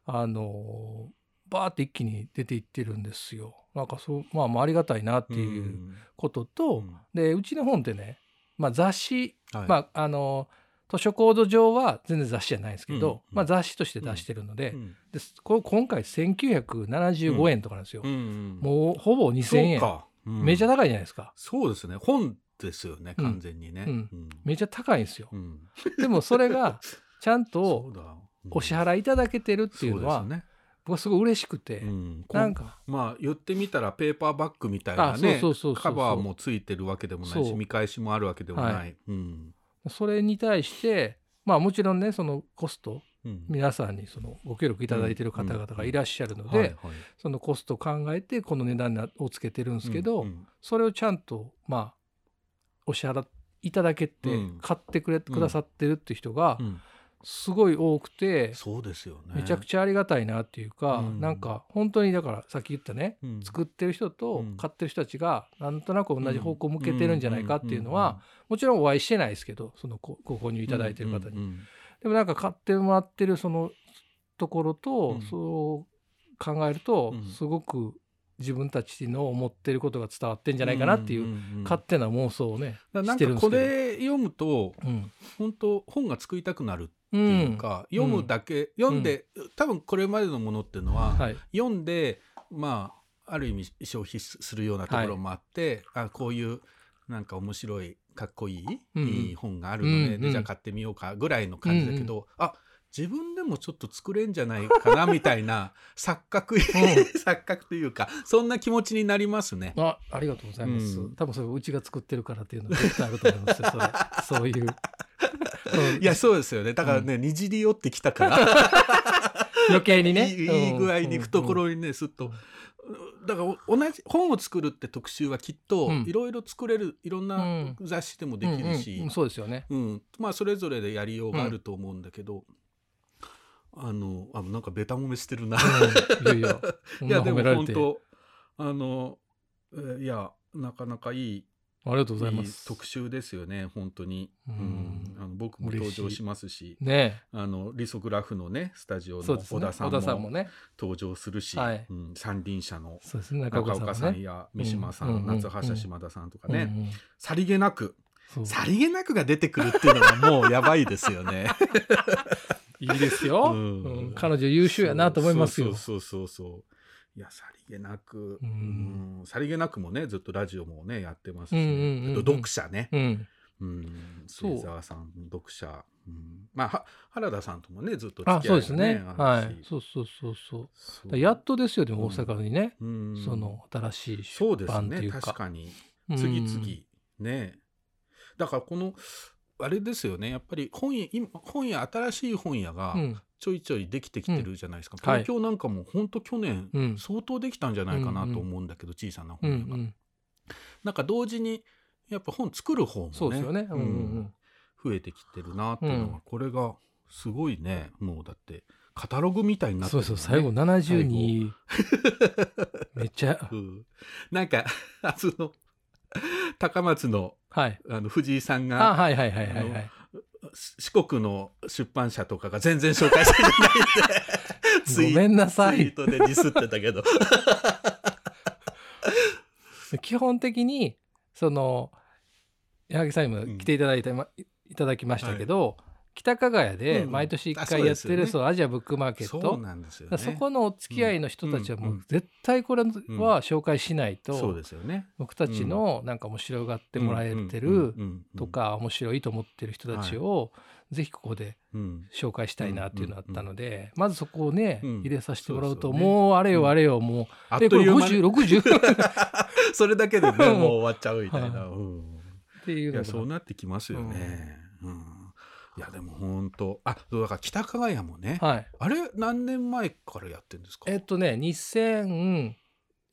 あのバーって一気に出ていってるんですよ。なんかそうまあまあありがたいなっていうことと、うん。でうちの本ってね、まあ、雑誌、はい。まああの図書コード上は全然雑誌じゃないんですけど、うんまあ、雑誌として出してるので,、うん。でこれ今回1975円とかなんですよ。もうほぼ2000そう円、めちゃ高いじゃないですか。そうですね。本ですよねうん。完全にね。めちゃ高いんですよ。うん。でもそれがちゃんと お支払いいただけてるっていうのはそうですね僕はすごい嬉しくて、うん。なんか。まあ言ってみたらペーパーバッグみたいなねカバーもついてるわけでもないし見返しもあるわけでもない、はい。うん。それに対してまあもちろんねそのコストうん。皆さんにそのご協力いただいてる方々がいらっしゃるので、そのコストを考えてこの値段をつけてるんですけど、うんうん。それをちゃんとまあお支払いただけてうん。買ってくれ、くださってるって人がうんすごい多くて、そうですよね。めちゃくちゃありがたいなっていうか、うん。なんか本当にだからさっき言ったね、うん。作ってる人とうん。買ってる人たちがなんとなく同じ方向を向けてるんじゃないかっていうのは、もちろんお会いしてないですけどそのごご購入いただいてる方に、うん。うん。でもなんか買ってもらってるそのところと、うん。そう考えると、うん。すごく自分たちの思ってることが伝わってんじゃないかなっていう、ん。ん。ん。勝手な妄想をねだからなんしてるんですけど。かこれ読むとうん。本当本が作りたくなるってういうん。か、読むだけ、読んで、多分これまでのものっていうのは、はい。読んでまあある意味消費するようなところもあって、あこういうなんか面白いかっこいい、うん。いい本があるので、じゃあ買ってみようかぐらいの感じだけど、あ自分でもちょっと作れんじゃないかなみたいな錯覚、錯覚というかそんな気持ちになりますね。あありがとうございます、うん。多分それうちが作ってるからっていうのは絶対あると思いますよ。それ そういう、うん。いやそうですよね。だからね、にじり寄ってきたから。余計にね。いい具合に懐にねすっと。だから同じ本を作るって特集はきっとうん。いろいろ作れるいろんな雑誌でもできるし、うんうん。そうですよね。うん、まあそれぞれでやりようがあると思うんだけど、あのあなんかベタ褒めしてるな。うんいやいや いやでも本当あの、えーいやなかなかいいありがとうございます。特集ですよね本当に、ううん。んあの僕も登場しますし。ね。あのリソグラフのねスタジオの。小田さん小田さんももね。登場するし、はい。うん三輪車のそうですね。中中岡岡さんや三島さん、夏葉社島田さんとかね、うんうんさりげなく。さりげなくが出てくるっていうのがもうやばいですよね。いいですよ、うん。うん。彼女優秀やなと思いますよ。そうそうそうそういやさりげなく、うん。うん。さりげなくもねずっとラジオもねやってますし、うんうんうん読者ね、うん。うん、そう。末澤さん読者、うん、まあは原田さんともねずっとあ、付き合そうですね。はい。そうそうそうそう。そう。やっとですよ、でも大阪にね、うん。その新しい出そうですね版っていうか。確かに。うん。次々、ね。だからこのあれですよね。やっぱり本屋今本屋新しい本屋がうん。ちょいちょいできてきてるじゃないですか、うんはい。東京なんかも本当去年うん。相当できたんじゃないかなと思うんだけど、小さなうんう本屋が、ん。なんか同時にやっぱ本作る方もねそうんうんうん。増えてきてるなっていうのが、うんこれがすごいね。もうだってカタログみたいになってるそうそう、最後72。めっちゃ、うん、なんかあその 高松のはい。あの藤井さんあ、がはいはいはいはいはい。四国の出版社とかが全然紹介してないって ごめんなさいツイートでディスってたけど 基本的に、その、矢作さんにも来ていただいて、まいただきましたけど、北加賀谷でうん毎年1あ回やってる、そうアジアブックマーケッそうト。なんですよね。だからそこのお付き合いの人たちはもう絶対これは紹介しないと、そうですよね。僕たちのなんか面白がってもらえてると、か面白いと思ってる人たちをぜひここで紹介したいなっていうのがあったのでまずそこをねうん。入れさせてもらうともうあれよあれよもうあっえこれという間に。5060 それだけで もう。終わっちゃうみたいな、はうん。っていうのいやそうがなってきますよね、うんいやでも本当。あそうだから北加賀屋もね、はい。あれ何年前からやってるんですか？えっとね2000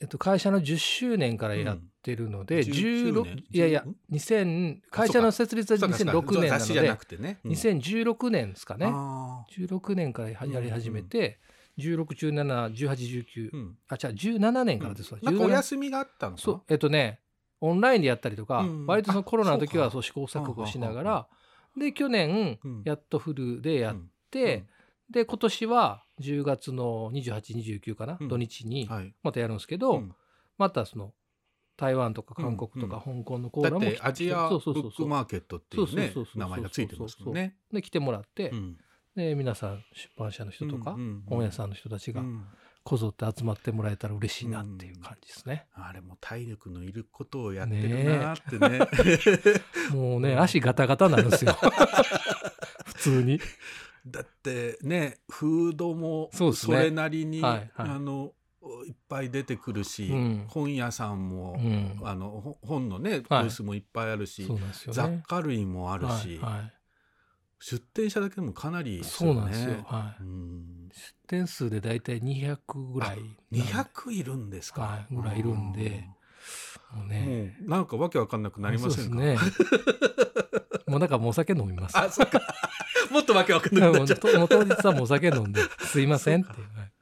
えっと会社の10周年からやってるので、うん19 16年いやいやん2000会社の設立はそうかそうか2006年なのでくてね、うん。2016年ですかね。あ16年からやり始めて、16171819、ーうん。あじゃあ17年からですわ、なんかお17休みがあったのそうえっとねオンラインでやったりとか、うん割とそのコロナの時はそう試行錯誤しながらで去年うん。やっとフルでやっうん。て、で今年は10月の2829かな、うん。土日にはい。またやるんですけど、うん。またその台湾とか韓国とか香港のコーラもだってアジアブックマーケットっていう名前がついてますもんね。で来てもらって、うん。で皆さん出版社の人とか、うんうんうん。本屋さんの人たちが。うんこぞって集まってもらえたら嬉しいなっていう感じですね。あれも体力のいることをやってるなってね。もうね、足ガタガタなんですよ。普通に。だってねフードもそれなりに、はいはいあのいっぱい出てくるし、うん本屋さんも、うんあのほ本のねブはいースもいっぱいあるし、そうなんですよ雑ね。貨類もあるし、はいは出店者だけでもかなり。そうなんですよ。はい。うん出店数でだいたい200ぐらいなんで。200いるんですか、はいぐらいいるんでもううんね。もうなんかわけわかんなくなりませんか？ね。もうだからもうお酒飲みます。あそっかもっとわけわかんなくなっちゃった ともう当日はもうお酒飲んで、すいませんって。はい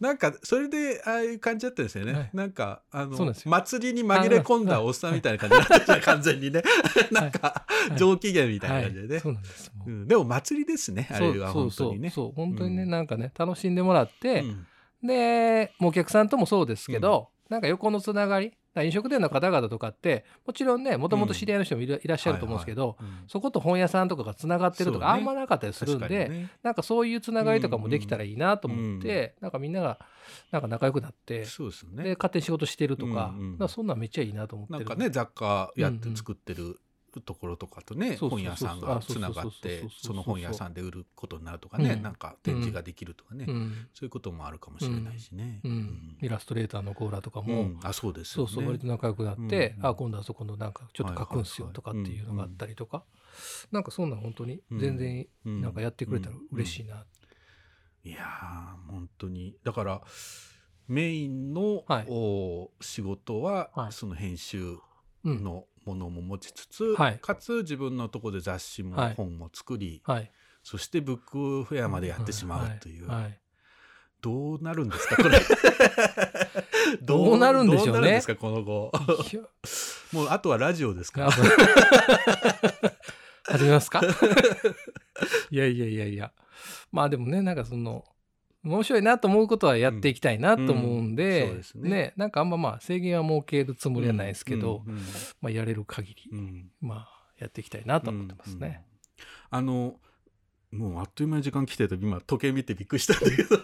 なんかそれでああいう感じだったんですよね、はい。なんかあの祭りに紛れ込んだおっさんみたいな感じになってた完全にね。なんかい。上機嫌みたいな感じでね、はい。そうなんです。もう。うん。でも祭りですねあれは本当にね。そう本当にね、うん。なんかね楽しんでもらって、うん。でもうお客さんともそうですけど、なんか横のつながりだ飲食店の方々とかってもちろんねもともと知り合いの人もいら,、っしゃると思うんですけど、そこと本屋さんとかがつながってるとか、あんまなかったりするんで、ね。なんかそういうつながりとかもできたらいいなと思って、なんかみんながなんか仲良くなって、そうですよね。で勝手に仕事してるとか,、そんなんめっちゃいいなと思ってる。なんかね雑貨やって作ってるところとかとね、本屋さんあがつながってその本屋さんで売ることになるとかね、うん。なんか展示ができるとかね、うん。そういうこともあるかもしれないしね。うん。イラストレーターのコーラとかうんも、うん。あそうですよね。そうそう割と仲良くなって、うん。あ今度はそこのなんかちょっと書くんすよとかっていうのがあったりとか、なんかそんなん本当に全然うんなんかやってくれたら嬉しいな、いやー本当に。だからメインの、はい。お仕事は、はい。その編集うん。のものも持ちつつ、はい。かつ自分のところで雑誌もはい。本も作り、はい。そしてブックフェアまでやってしまうという、はい。はいどうなるんですかこれ。どうなるんでしょうね。どうなるんですかこの後。もうあとはラジオですか。ら。始めますか？いやいやいやいや。まあでもね、なんかその、面白いなと思うことはやっていきたいなと思うんで、うんそうですね。なんかあんままあ制限は設けるつもりはないですけど、うんうん。まあやれる限り、うん。まあやっていきたいなと思ってますね。うんあのもうあっという間に時間来てて今時計見てびっくりしたんだけど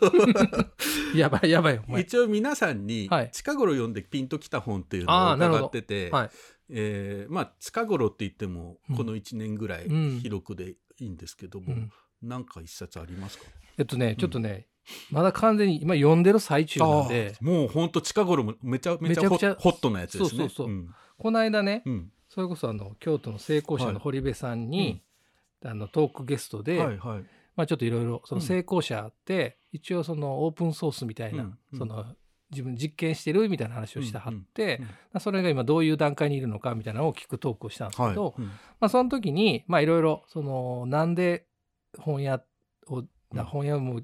やばいやばい。一応皆さんにはい。近頃読んでピンときた本っていうのを伺ってて、はい。えーまあ近頃って言ってもうん。この1年ぐらいうん。広くでいいんですけども、うん。なんか一冊ありますか？えっとね、ちょっとね、まだ完全に今読んでる最中なんで。もうほんと近頃もめちゃめちゃホットなやつですね。そうそうそう。うん。この間ね、うん。それこそあの京都の成功者の堀部さんに、あのトークゲストで、はいはい。まあ、ちょっといろいろそのうん成功者って、一応そのオープンソースみたいな、その自分実験してるみたいな話をしてはって、それが今どういう段階にいるのかみたいなのを聞くトークをしたんですけど、はい。うん。まあ、その時にまあいろいろそのなんで本屋を、うん。本屋も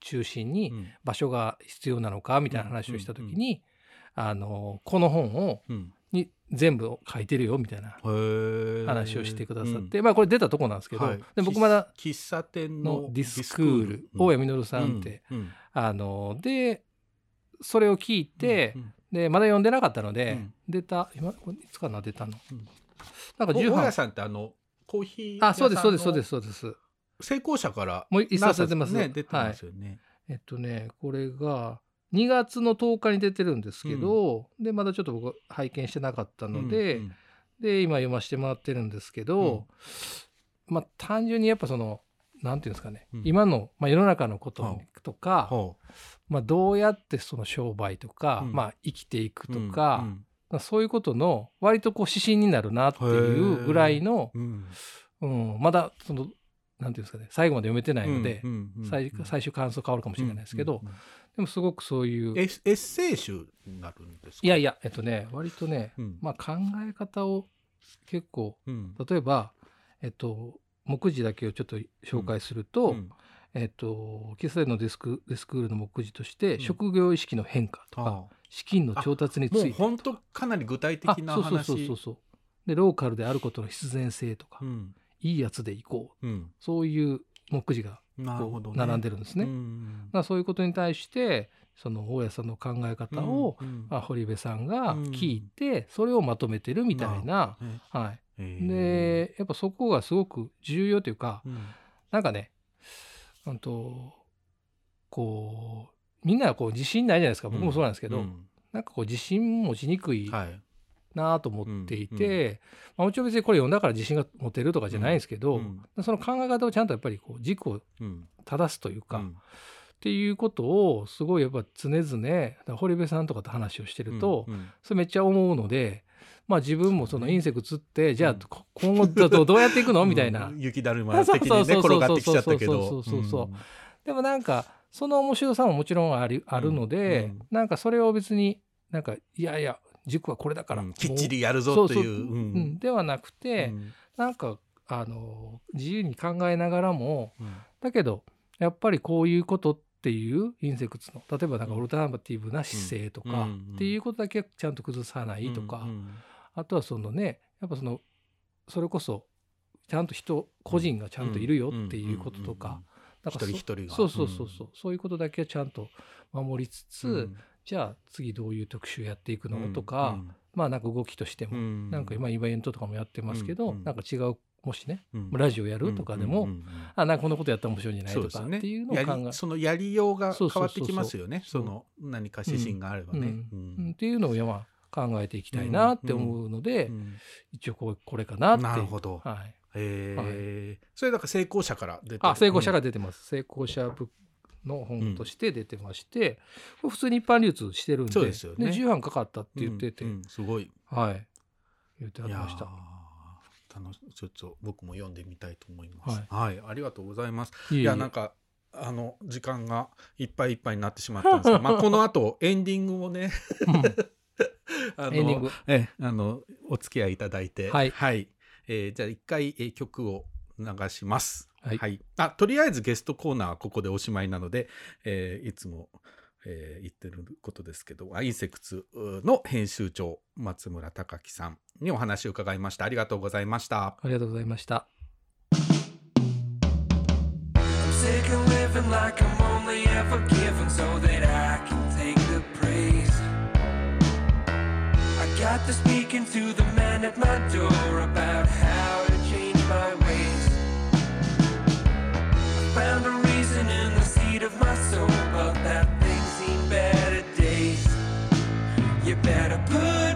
中心にうん。場所が必要なのかみたいな話をした時に、あのこの本をうん。に全部書いてるよみたいな話をしてくださって、まあこれ出たとこなんですけど、はい。で僕まだ喫茶店ののディスクール大谷実さんって、あのでそれを聞いて、うんでまだ読んでなかったので、うん。出た今これいつかな出たの、うん。なんか大家さんってあのコーヒーあそうですそうですそうでですそうです成功者からもう一冊出てます。ね出てますよね、えっとねこれが2月の10日に出てるんですけど、でまだちょっと僕拝見してなかったので、うんで今読ませてもらってるんですけど、まあ単純にやっぱそのなんていうんですかね、うん。今の、まあ、世の中のことはとか、ほまあ、どうやってその商売とか、うん。まあ、生きていくうとか、そういうことの割とこう指針になるなっていうぐらいの、うん。うん、まだそのなんていうんですかね最後まで読めてないので、最最終感想変わるかもしれないですけど、でもすごくそういうエッセイ集になるんですか？いやいやえっとね割とね、うん。まあ、考え方を結構うん。例えば、えっと、目次だけをちょっと紹介すると、うん。えっと、喫茶店のデスクデスクールの目次として、うん。職業意識の変化とか、は資金の調達についうて本当かなり具体的なあそうそう話そうそう。でローカルであることの必然性とか、うんいいやつで行こう。うん。そういう目次が並んでるんですね。うだんからそういうことに対してその大家さんの考え方を、まあ、堀部さんがうん。聞いて、それをまとめてるみたいな、ね。はい、でやっぱそこがすごく重要というかうん。なんかねうんとこうみんなこう自信ないじゃないですか。僕もそうなんですけど、うん。なんかこう自信持ちにくいなと思っていうんて、まあ、もちろん別にこれ読んだから自信が持てるとかじゃないんですけど、うん。その考え方をちゃんとやっぱりこう軸をうん正すというか、っうん。ていうことをすごいやっぱ常々堀部さんとかと話をしてると、それめっちゃ思うので、まあ、自分もその隕石釣って、じゃあこ今後 どうやっていくの？みたいな、うん雪だるま的にね そうそうそうそう転がってきちゃったけど。でもなんかその面白さももちろんありあるので、うん。なんかそれを別になんかいやいや軸はこれだから、うんきっちりやるぞという。うん。うん。ではなくて、うん。なんかあの自由に考えながらもうん。だけどやっぱりこういうことっていうインセクツの例えばなんかうん。オルタナティブな姿勢とか、うん。っていうことだけちゃんと崩さないとか、うん。あとはそのねやっぱそのそれこそちゃんと人個人がちゃんといるよっていうこととか、一人一人が。そうそうそうそう、そういうことだけはちゃんと守りつつ、うんじゃあ次どういう特集やっていくの、うんとか、まあなんか動きとしても、うん。なんか今イベントとかもやってますけど、うんなんか違うもしねうん。ラジオやるとかでも、うんうんうんあなんかこんなことやったら面白いんじゃない？とかっていうのをや考えりそのやりようが変わってきますよね。その何か指針があればね。うん。うん。うん。っていうのをまあ考えていきたいなって思うので、うん。一応こうこれかなって。いうなるほど。はい、へえそれだから成功者から出てる。あ成功者が出てます、成功者ブックの本として出てまして、これ普通に一般流通してるんでそうですよね。重版かかったって言ってて、うんうんすごい。はい。言ってありました。ー楽しちょっと僕も読んでみたいと思います。ははいありがとうございます。いやなんかあの時間がいっぱいいっぱいになってしまったんですが まあこの後エンディングをね あのエンディング。えあのお付き合いいただいて。はい。えーじゃあ一回、えー曲を流します。はいあとりあえずゲストコーナーはここでおしまいなので、えーいつもえー言ってることですけど、あインセクツの編集長、松村隆樹さんにお話を伺いました。ありがとうございました。ありがとうございました。Got to speaking to the man at my door about how found a reason in the seat of my soul, but that thing seen better days. You better put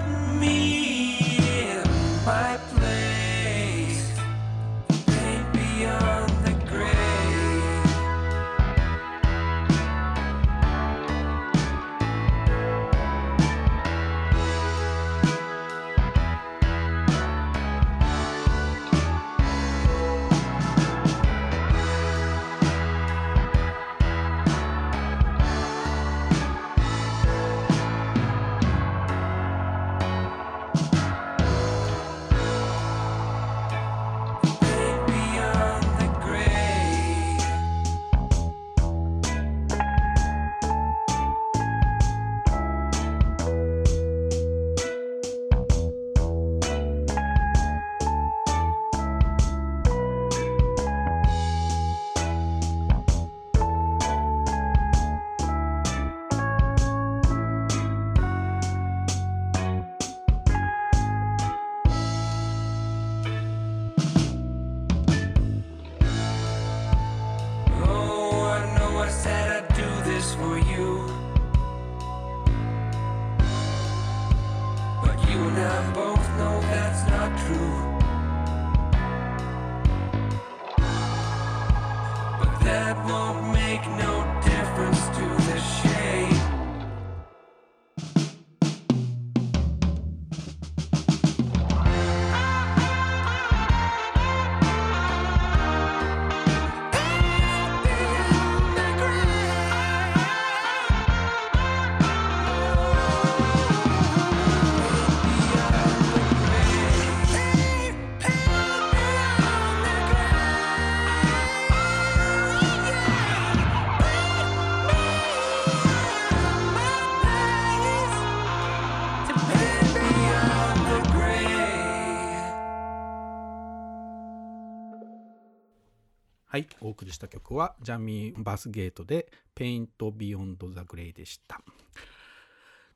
送りした曲はジャミー・バスゲートで Paint Beyond the Grey でした。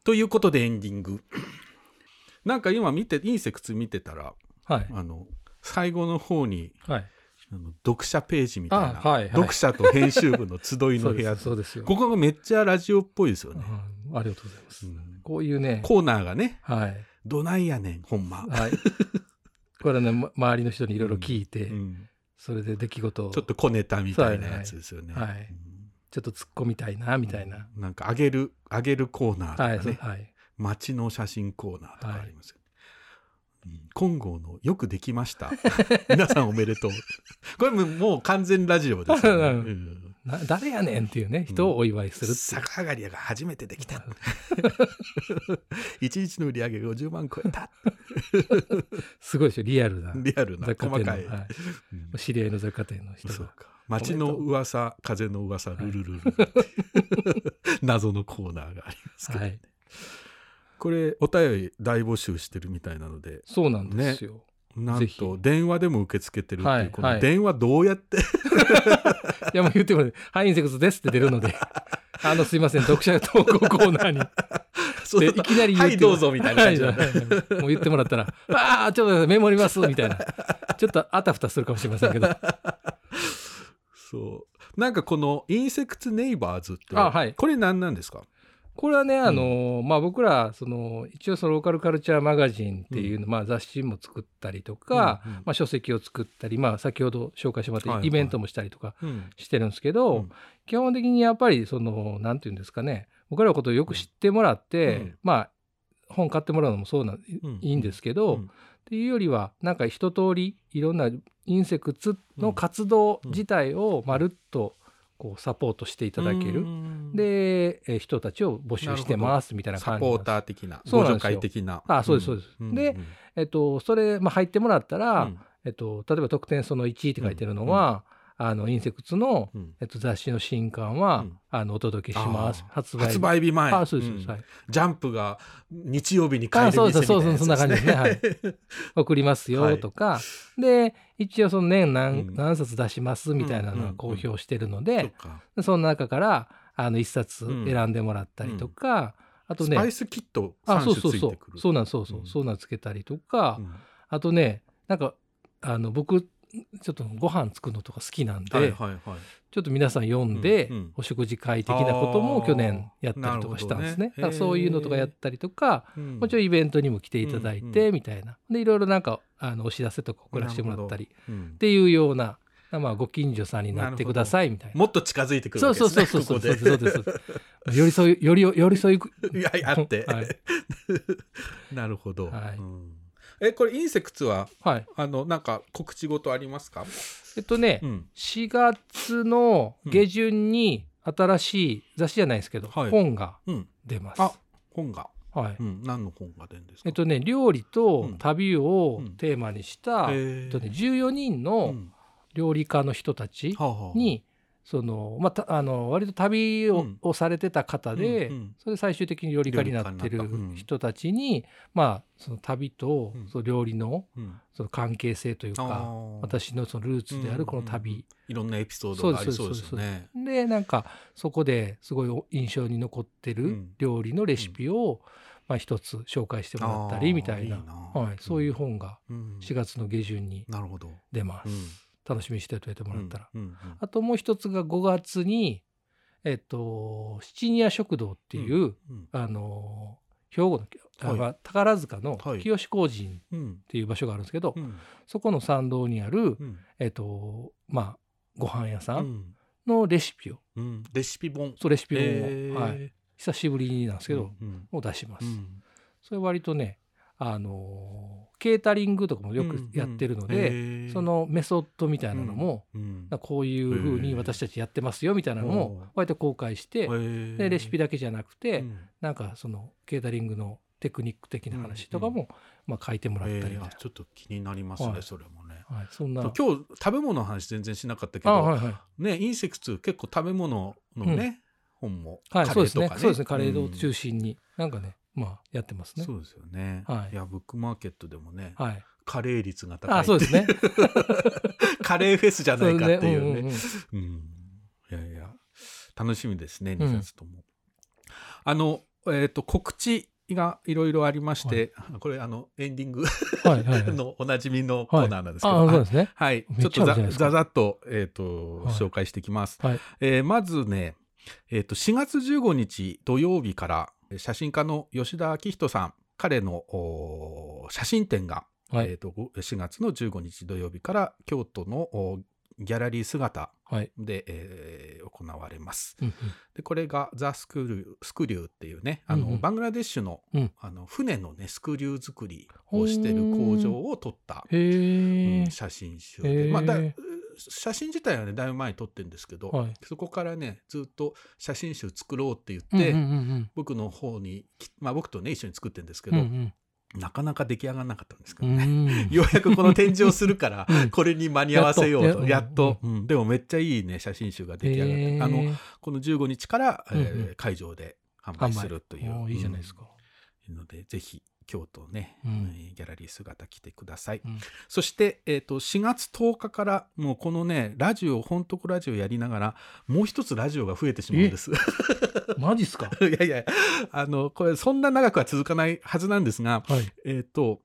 ということでエンディング。なんか今見て、インセクツ見てたら、はい。あの、最後の方にはい。あの読者ページみたいな、あはいはい読者と編集部の集いの部屋そうです。ここがめっちゃラジオっぽいですよね。うんありがとうございます。うんこういうね、コーナーがね、はい。どないやねん、ほんま。はい。これはね、ま周りの人にいろいろ聞いて、うんそれで出来事をちょっと小ネタみたいなやつですよね。はいはいうんちょっと突っ込みたいな、みたいな。なんかあげる、あげるコーナーとかはい、ね、そうはい。街の写真コーナーとかありますよね。うん金剛のよくできました。皆さんおめでとう。これももう完全ラジオですよね。うんうんな誰やねんっていうね、人をお祝いするう。逆上がりが初めてできた。一日の売り上げ50万超えた。すごいでしょ、リアルな。リアルな細かい。はいうん知り合いの雑貨店の人が。そうか。街の噂、風の噂、ルルルル。謎のコーナーがありますけど、はい。これ、お便り大募集してるみたいなので、そうなんですよ。なんと電話でも受け付けてるっていう、こはいはい。の電話どうやって、いや、もう言ってもね、はい IN/SECTS ですって出るので、あの、すいません、読者投稿コーナーに。でいきなり言ってはい、どうぞみたいな感じはいはいはい。もう言ってもらったら、ああ、ちょっとメモります、みたいな。ちょっとあたふたするかもしれませんけど。そう。なんかこのインセクツネイバーズって、あはい。これ何なんですか？これはね、あの、まあ、僕ら、その、一応そのローカルカルチャーマガジンっていうの、まあ、雑誌も作ったりとか、うんうん。まあ、書籍を作ったり、まあ、先ほど紹介してもらったはいはい。イベントもしたりとかうん。してるんですけど、うん。基本的にやっぱり、その、なんていうんですかね、僕らのことをよく知ってもらって、うん。まあ、本買ってもらうのもそうなん、うん。いいんですけど、うん。っていうよりはなんか一通りいろんなインセクツの活動自体をまるっとこうサポートしていただける、うん。でえー人たちを募集してますみたいなサポー感じなんです。ター的な、そうなんですよ。互助会的な。あそうですそうです。ん。でえっと、それ、まあ、入ってもらったら、うん。えっと、例えば特典その1って書いてるのは、あのインセクツの、うん。えっと、雑誌の新刊は、うん。あのお届けします。発売発売日前。あそうです、ん。はい。ジャンプが日曜日に帰るあそうそうそうそんな感じですね。はい。送りますよとか、で一応その年何,、うん。何冊出しますみたいなのうんうんうん。は公表してるのそでっ、か。でその中からあの一冊うん。選んでもらったりとか、あとねスパイスキットあ3種そうそうそついてくる。うそうなんそうそう、うん。そうなんつけたりとか、うん。あとねなんかあの僕ちょっとご飯作るのとか好きなんで、はいはいはいちょっと皆さん読んで、うんうんお食事会的なことも去年やったりとかしたんですね。ねだからそういうのとかやったりとか、うんもちろんイベントにも来ていただいて、みたいな。でいろいろなんかあのお知らせとか送らせてもらったりっうんていうような、まあ、ご近所さんになってくださいみたいな。もっと近づいてくるそうわけですねそうそうそうそうそうそうです。寄り添いより寄り添いいやあって、はいなるほど、はいうんえこれインセクツははい。あのなんか告知事ありますか、えっとね、うん。4月の下旬に新しい雑誌じゃないですけど、はい。本がうん、出ます。あ本が、はい。うん、何の本が出るんですか？えっとね、料理とうん。旅をうん。テーマにした、へえーっとね、14人のうん。料理家の人たちはあはあ。に、そのまあ、たあの割と旅を,、うん。をされてた方で、うんうん。それで最終的に料理家になってる料理家にうん。人たちに、まあ、その旅とうん。その料理のうん。その関係性というか、私のそのルーツであるこの旅、いろんなエピソードがありそうですよね。でなんかそこですごい印象に残ってるうん。料理のレシピを、まあ、一つ紹介してもらったりみたいな。はい、そういう本がうん。4月の下旬になるほど。出ます。うん楽しみにしておいてもらったら。うんうんあともう一つが5月に、えっと、七ニア食堂っていう、うんあの兵庫の、あはい。まあ宝塚のはい。清志工人っうんていう場所があるんですけど、うん。そこの参道にある、うん。えっとまあご飯屋さうん。んのレシピを、うん。レシピ本。そうレシピへー。を、はい、久しぶりなんですけど、うんを出します。うん。それ割とねあのケータリングとかもよくやってるので、でそのメソッドみたいなのも、こういうふうに私たちやってますよみたいなのも割と公開して、でレシピだけじゃなくて、なんかそのケータリングのテクニック的な話とかも、まあ、書いてもらったりちょっと気になりますねはい。それもね。はい、そんな。今日食べ物の話全然しなかったけどあはいはい。ねインセクツ結構食べ物のね本もはい、カそうですレーとかね。そうですね。カレーをうん。中心に、なんかねまあやってますね。そうですよね。はい。いやブックマーケットでもねはい。カレー率が高い。あそうですね。カレーフェスじゃないかっていうね。うんいやいや。楽しみですねん。2冊とも。あのえっ、と告知がいろいろありまして、これあのエンディングはいはいはい。のおなじみのコーナーなんですけあど、そうですね。はい、めっちょっとざざざっと,、えーとはい。紹介していきます。はい。えーまずね、えー、と4月15日土曜日から写真家の吉田明人さん。彼のお写真展が、はい。えー、とご4月の15日土曜日から京都のおギャラリー姿はい。で、えー行われます。うんうん。でこれがザ・スクリュースクリューっていうねあの、うんうん。バングラデシュの,、うん。あの船のねスクリュー作りをしてる工場を撮ったうん。写真集へで、ーまあ、だ写真自体はねだいぶ前に撮ってるんですけど、はい。そこからねずっと写真集作ろうって言って、うんうんうん僕の方にき、まあ、僕とね一緒に作ってるんですけど、うんうん。なかなか出来上がらなかったんですけうどね、んようやくこの展示をするからうん。これに間に合わせようと。ややっと。うん。でもめっちゃいいね写真集が出来上がって、あのこの15日から、えー会場で販売するという、いいじゃないですか、うんのでぜひ京都ね、うん。えーギャラリー姿来てください、うん。そして、えー、と4月10日からもうこのねラジオ本当ラジオやりながらもう一つラジオが増えてしまうんです。マジっすか？いやいやあのこれそんな長くは続かないはずなんですが、はい。えっ、と、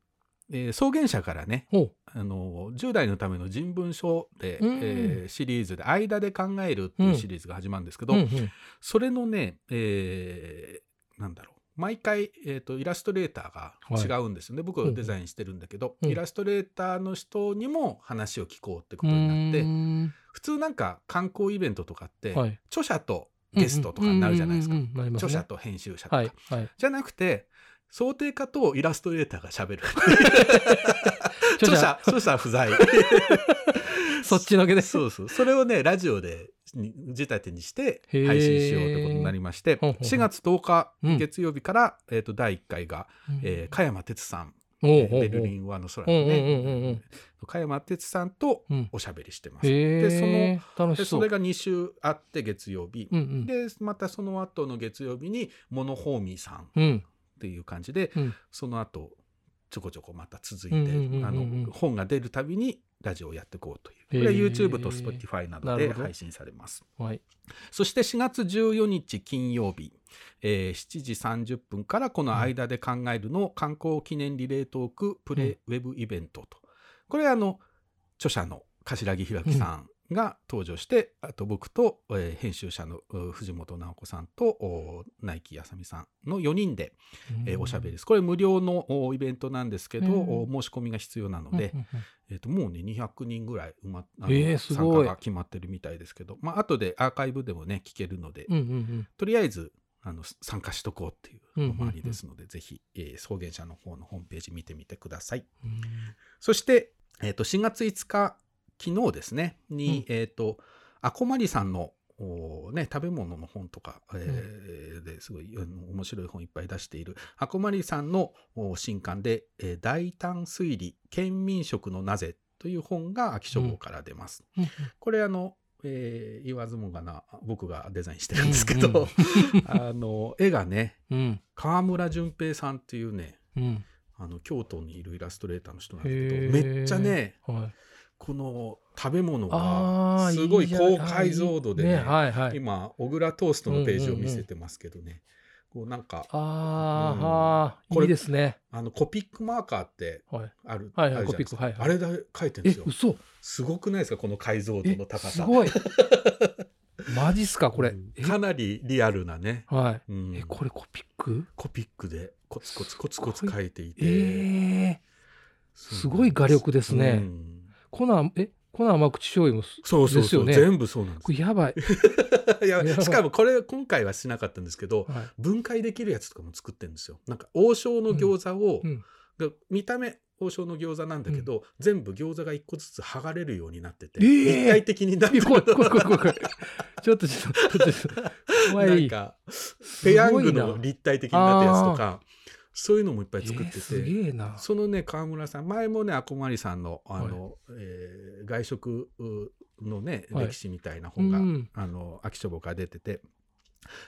えー草原社からねあの10代のための人文書で、うん。えーシリーズで「間で考える」っていうシリーズが始まるんですけど、うんうん。それのね、えーなんだろう毎回、えー、とイラストレーターが違うんですよね、僕はデザインしてるんだけど、うん。イラストレーターの人にも話を聞こうってことになって、うーん。普通なんか観光イベントとかって、はい。著者とゲストとかになるじゃないですか、うんね。著者と編集者とか、はい。はい。じゃなくて想定家とイラストレーターがしゃべる 著者 著者不在。そっちのけで。そうそう。それをねラジオでに仕立てにして配信しようということになりましてほうほうほう。4月10日うん。月曜日から、えー、と第1回が、うん。えー加山哲さんおうおうおう。ベルリンはあの空のうんうんうんうん。うねん加山哲さんとうん。おしゃべりしてます。へでそのそう。でそれが2週あって月曜日、うんうん。でまたその後の月曜日にモノホーミーさんっうん。ていう感じで、うん。その後ちょこちょこまた続いて、うんうんうんうん。あの本が出るたびにラジオをやっていこうという。これは YouTube と Spotify などで配信されます。はい。そして4月14日金曜日、えー7時30分からこの間で考えるの観光記念リレートークプレイウェブイベントと。これあの、著者の柏木弘樹さんが登場して、あと僕と、えー編集者のう藤本直子さんとお内木あさみさんの4人で、えーおしゃべりです。これ無料のおイベントなんですけど、申し込みが必要なので、えー、ともうね200人ぐらい埋まあのえーす参加が決まってるみたいですけど、まあ後でアーカイブでもね聞けるので、とりあえずあの参加しとこうっていうのもありですので、ぜひ、えー草原社の方のホームページ見てみてください。うん。そして、えー、と4月5日昨日ですねに、えっ、とあこまりさんのおね、食べ物の本とか、えーですごい面白い本いっぱい出しているあこまりさんのお新刊で、えー大胆推理県民食のなぜ」という本が秋書房から出ます。うんこれあの、えー言わずもがな僕がデザインしてるんですけど、うんうん あの絵がねうん。川村淳平さんっていうねうん。あの京都にいるイラストレーターの人なんだけへどー。めっちゃねはいこの食べ物がすごい高解像度でねね。はいはい。今小倉トーストのページを見せてますけどね、こうなんかあーうん。これいいですね。あのコピックマーカーってはい。ある、はいはいはいはい。あれで書いてるんですよ。え嘘。すごくないですか？この解像度えの高さ。すごい。マジっすか？これ。うん。えかなりリアルなね、はい。うん。えこれコピック？コピックでコツコツコツコツ書いていて、ええすごい画力ですね。うん粉え粉甘口醤油もすそうそうそう、ですよね。全部そうなんです。やばい、い。ややばい。しかもこれ今回はしなかったんですけどはい。分解できるやつとかも作ってるんですよ。なんか王将の餃子を、うんで見た目王将の餃子なんだけど、全部餃子が一個ずつ剥がれるようになってて、えー立体的になってるえ怖い怖い怖い怖い怖い。ちょっとちょっとちょっと怖なんいかすペヤングの立体的になったやつとかそういうのもいっぱい作ってて、えーそのね川村さん前もねあこまりさんのあの、えー外食うのね、はい。歴史みたいな本が、うんあの秋書房から出てて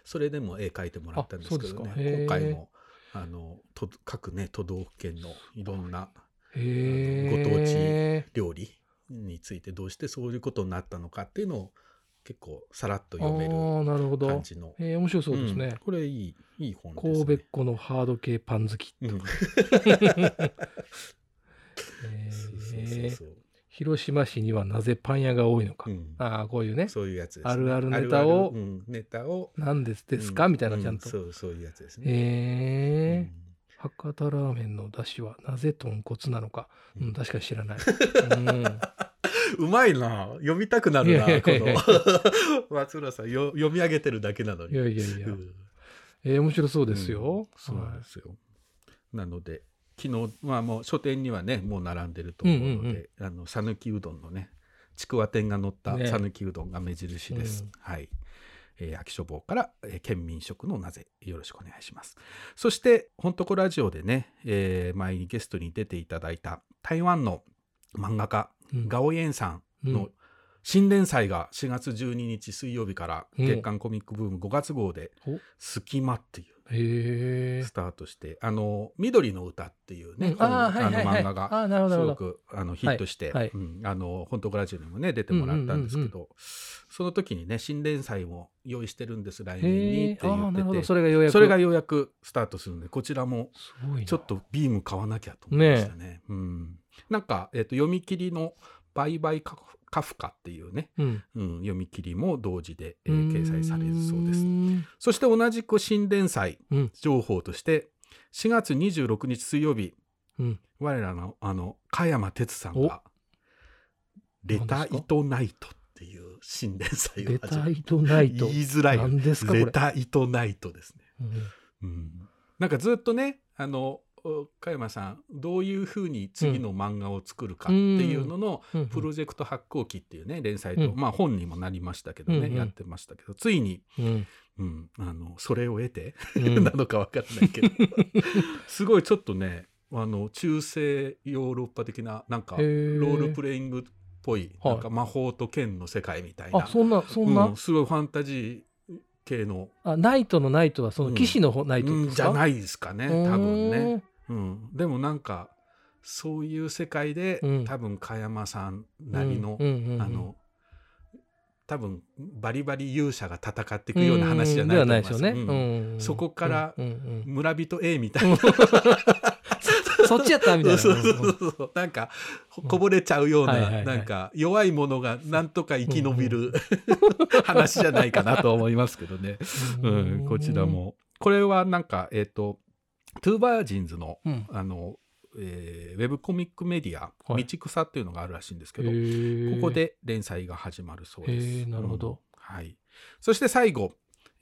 それでも絵描いてもらったんですけどね今回もあのと各ね都道府県のいろんなご当地料理についてどうしてそういうことになったのかっていうのを結構さらっと読めるああなるほど。感じの。えー面白そうですね。ん、これいいいい本です、ね。神戸っ子のハード系パン好きう広島市にはなぜパン屋が多いのか、うん。ああこういうね。そういうやつね。あるあるネタをあるあるうんネタを。何ですですか、うん。みたいなちゃんと、うそう、そういうやつですね。えー。うん。博多ラーメンの出汁はなぜ豚骨なのか、うん、うん確かに知らない、うまいな。読みたくなるな、この。松浦さんよ、読み上げてるだけなのうん、に。いやいやいや、うんえー面白そうですよ、うんそうなんですよ。なので、昨日、まあもう書店にはね、もう並んでると思うので、あの、讃岐うどんのね、ちくわ天が乗ったね讃岐うどんが目印です。うんはい。えー秋書房から、えー県民食のなぜよろしくお願いします。そして、ほんとこラジオでね、えー前にゲストに出ていただいた台湾の漫画家、うんガオエンさんうんの新連載が4月12日水曜日からうん月刊コミックブーム5月号でお「隙間」っていうスタートして、あの、緑の歌っていうね、本あの漫画が、すごくあのヒットして、あの、本当グラジオにもね、出てもらったんですけど、うんその時にね、新連載も用意してるんです、来年へにって言ってて、それがようやく。それがようやくスタートするんで、こちらもちょっとビーム買わなきゃと思いましたね。うん。なんか、えっ、と、読み切りのバイバイカフカフカっていうね、うん。うん、読み切りも同時で、えー掲載されるそうです。んそして同じく新連載うん。情報として、4月26日水曜日、うん。我らのあの加山哲さんが「レタイトナイト」っていう新連載をレタイトナイト。言いづらいよ。何ですかこれ？レタイトナイトですね、うん。うん、なんかずっとねあのお加山さんどういうふうに次の漫画を作るかっていうののうんプロジェクト発行記っていうね連載と、うん。まあ本にもなりましたけどね、うんうん。やってましたけどついに、うん。うん、あのそれを得て、うん。なのかわからないけど。すごいちょっとねあの中世ヨーロッパ的ななんかロへー。ールプレイングっぽいはい。なんか魔法と剣の世界みたいな、あそんなそんな、うんすごいファンタジー系の、あナイトのナイトはその騎士の方ナイトうんじゃないですかね多分ね、うん、でもなんかそういう世界で、うん。多分加山さんなりの、うん。うん。うん。うん。あの多分バリバリ勇者が戦っていくような話じゃないと思いいですよね、うん。うん。そこからうん。うん。うん。村人 A みたいな、そっちやったみたいな。そうそうそうそう。なんかここぼれちゃうような、なんか弱い者がなんとか生き延びる、話じゃないかなと思いますけどね、うん、こちらも。これはなんかえっ、と TWO VIRGINS のうん。あの、えーウェブコミックメディア「はい。道草」っていうのがあるらしいんですけへど、ー。ここで連載が始まるそうです。なるほど。うん。はい、そして最後、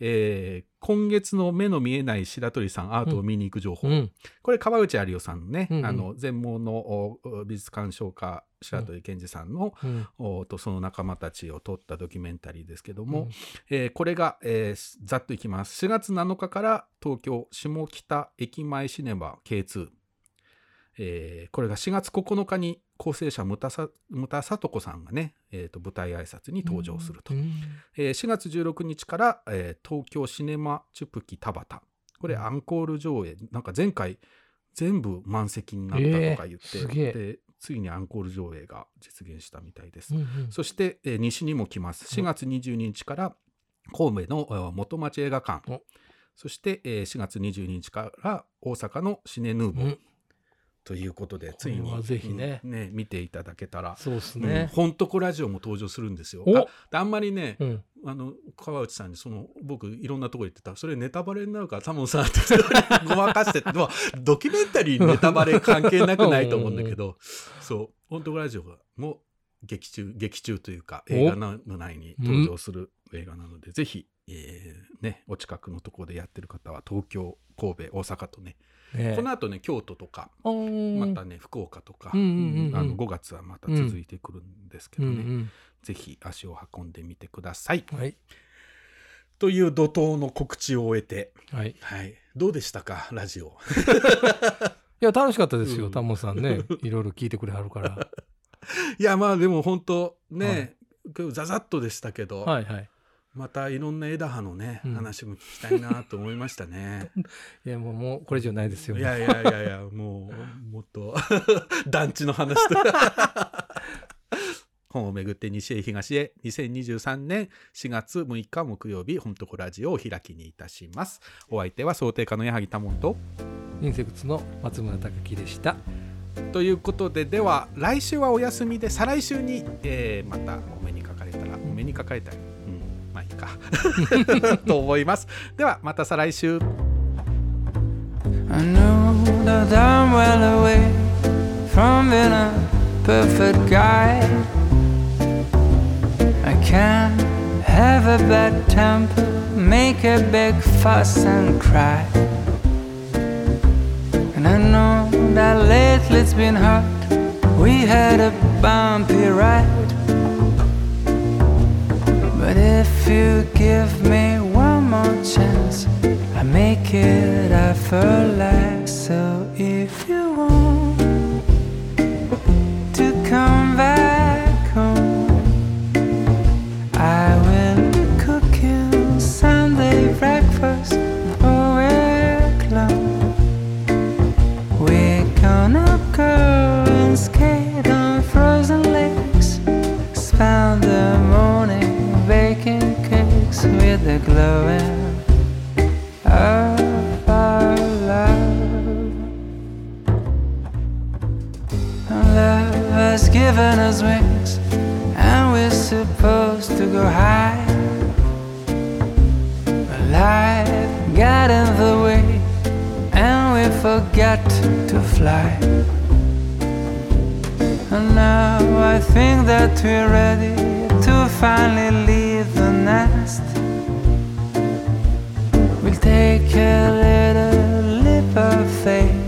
えー今月の目の見えない白鳥さんアートを見に行く情報、うん。これ川内有夫さんのね、うんうん。あの全盲のお美術鑑賞家白鳥健二さんの、うん。おとその仲間たちを撮ったドキュメンタリーですけども、うん。えーこれが、えーざっといきます。4月7日から東京下北駅前シネマ K2、えーこれが4月9日に構成者牟田さ牟田聡子さんがね、えーと舞台挨拶に登場すると、うんえー4月16日から、えー東京シネマチュプキ田端これアンコール上映。なんか前回全部満席になったとか言って、えーでついにアンコール上映が実現したみたいです、うんうん。そして、えー西にも来ます。4月22日から神戸のえー元町映画館。お。そして、えー4月22日から大阪のシネヌーボー、うんということでついにぜひね。うんね見ていただけたら。そうですうんね、ほんとこラジオも登場するんですよ。お。あであんまりね、うん。あの川内さんにその僕いろんなとこ行ってた。それネタバレになるからタモンさんってごまかして ドキュメンタリーにネタバレ関係なくないと思うんだけど。そう「本当ラジオ」も劇中劇中というか映画の内に登場する映画なので、ぜひ、えーね、お近くのところでやってる方は東京神戸大阪とね、ねこの後ね京都とかまたね福岡とか、うんうんうんうん。あの5月はまた続いてくるんですけどね、うんぜひ足を運んでみてください。うんはい。という怒涛の告知を終えて、はい。はい、どうでしたかラジオ。いや楽しかったですよ、うん。タモさんね。いろいろ聞いてくれはるから。いやまあでも本当ね、今日ザザッとでしたけど、はいはいまたいろんな枝葉のね、うん。話も聞きたいなと思いましたね。いやもうもうこれ以上ないですよ。いやいやいやいやもうもっと 団地の話と。本をめぐって西へ東へ。2023年4月6日木曜日本とこラジオを開きにいたします。お相手は想定家の矢作多門と。インセクツの松村隆樹でした。ということででは来週はお休みで再来週に、えーまたお目にかかれたらお目にかかれたらかと思いますではまた再来週 I know that I'm well away from being a perfect guy. I can have a bad temper, make a big fuss and cry. And I know that lately it's been hard. We had a bumpy ride. But if you give me one more chance, I make it effortless. So if you of our love. Love has given us wings, and we're supposed to go high. But life got in the way, and we forgot to fly. And now I think that we're ready to finally leave the nest. Take a little leap of faith,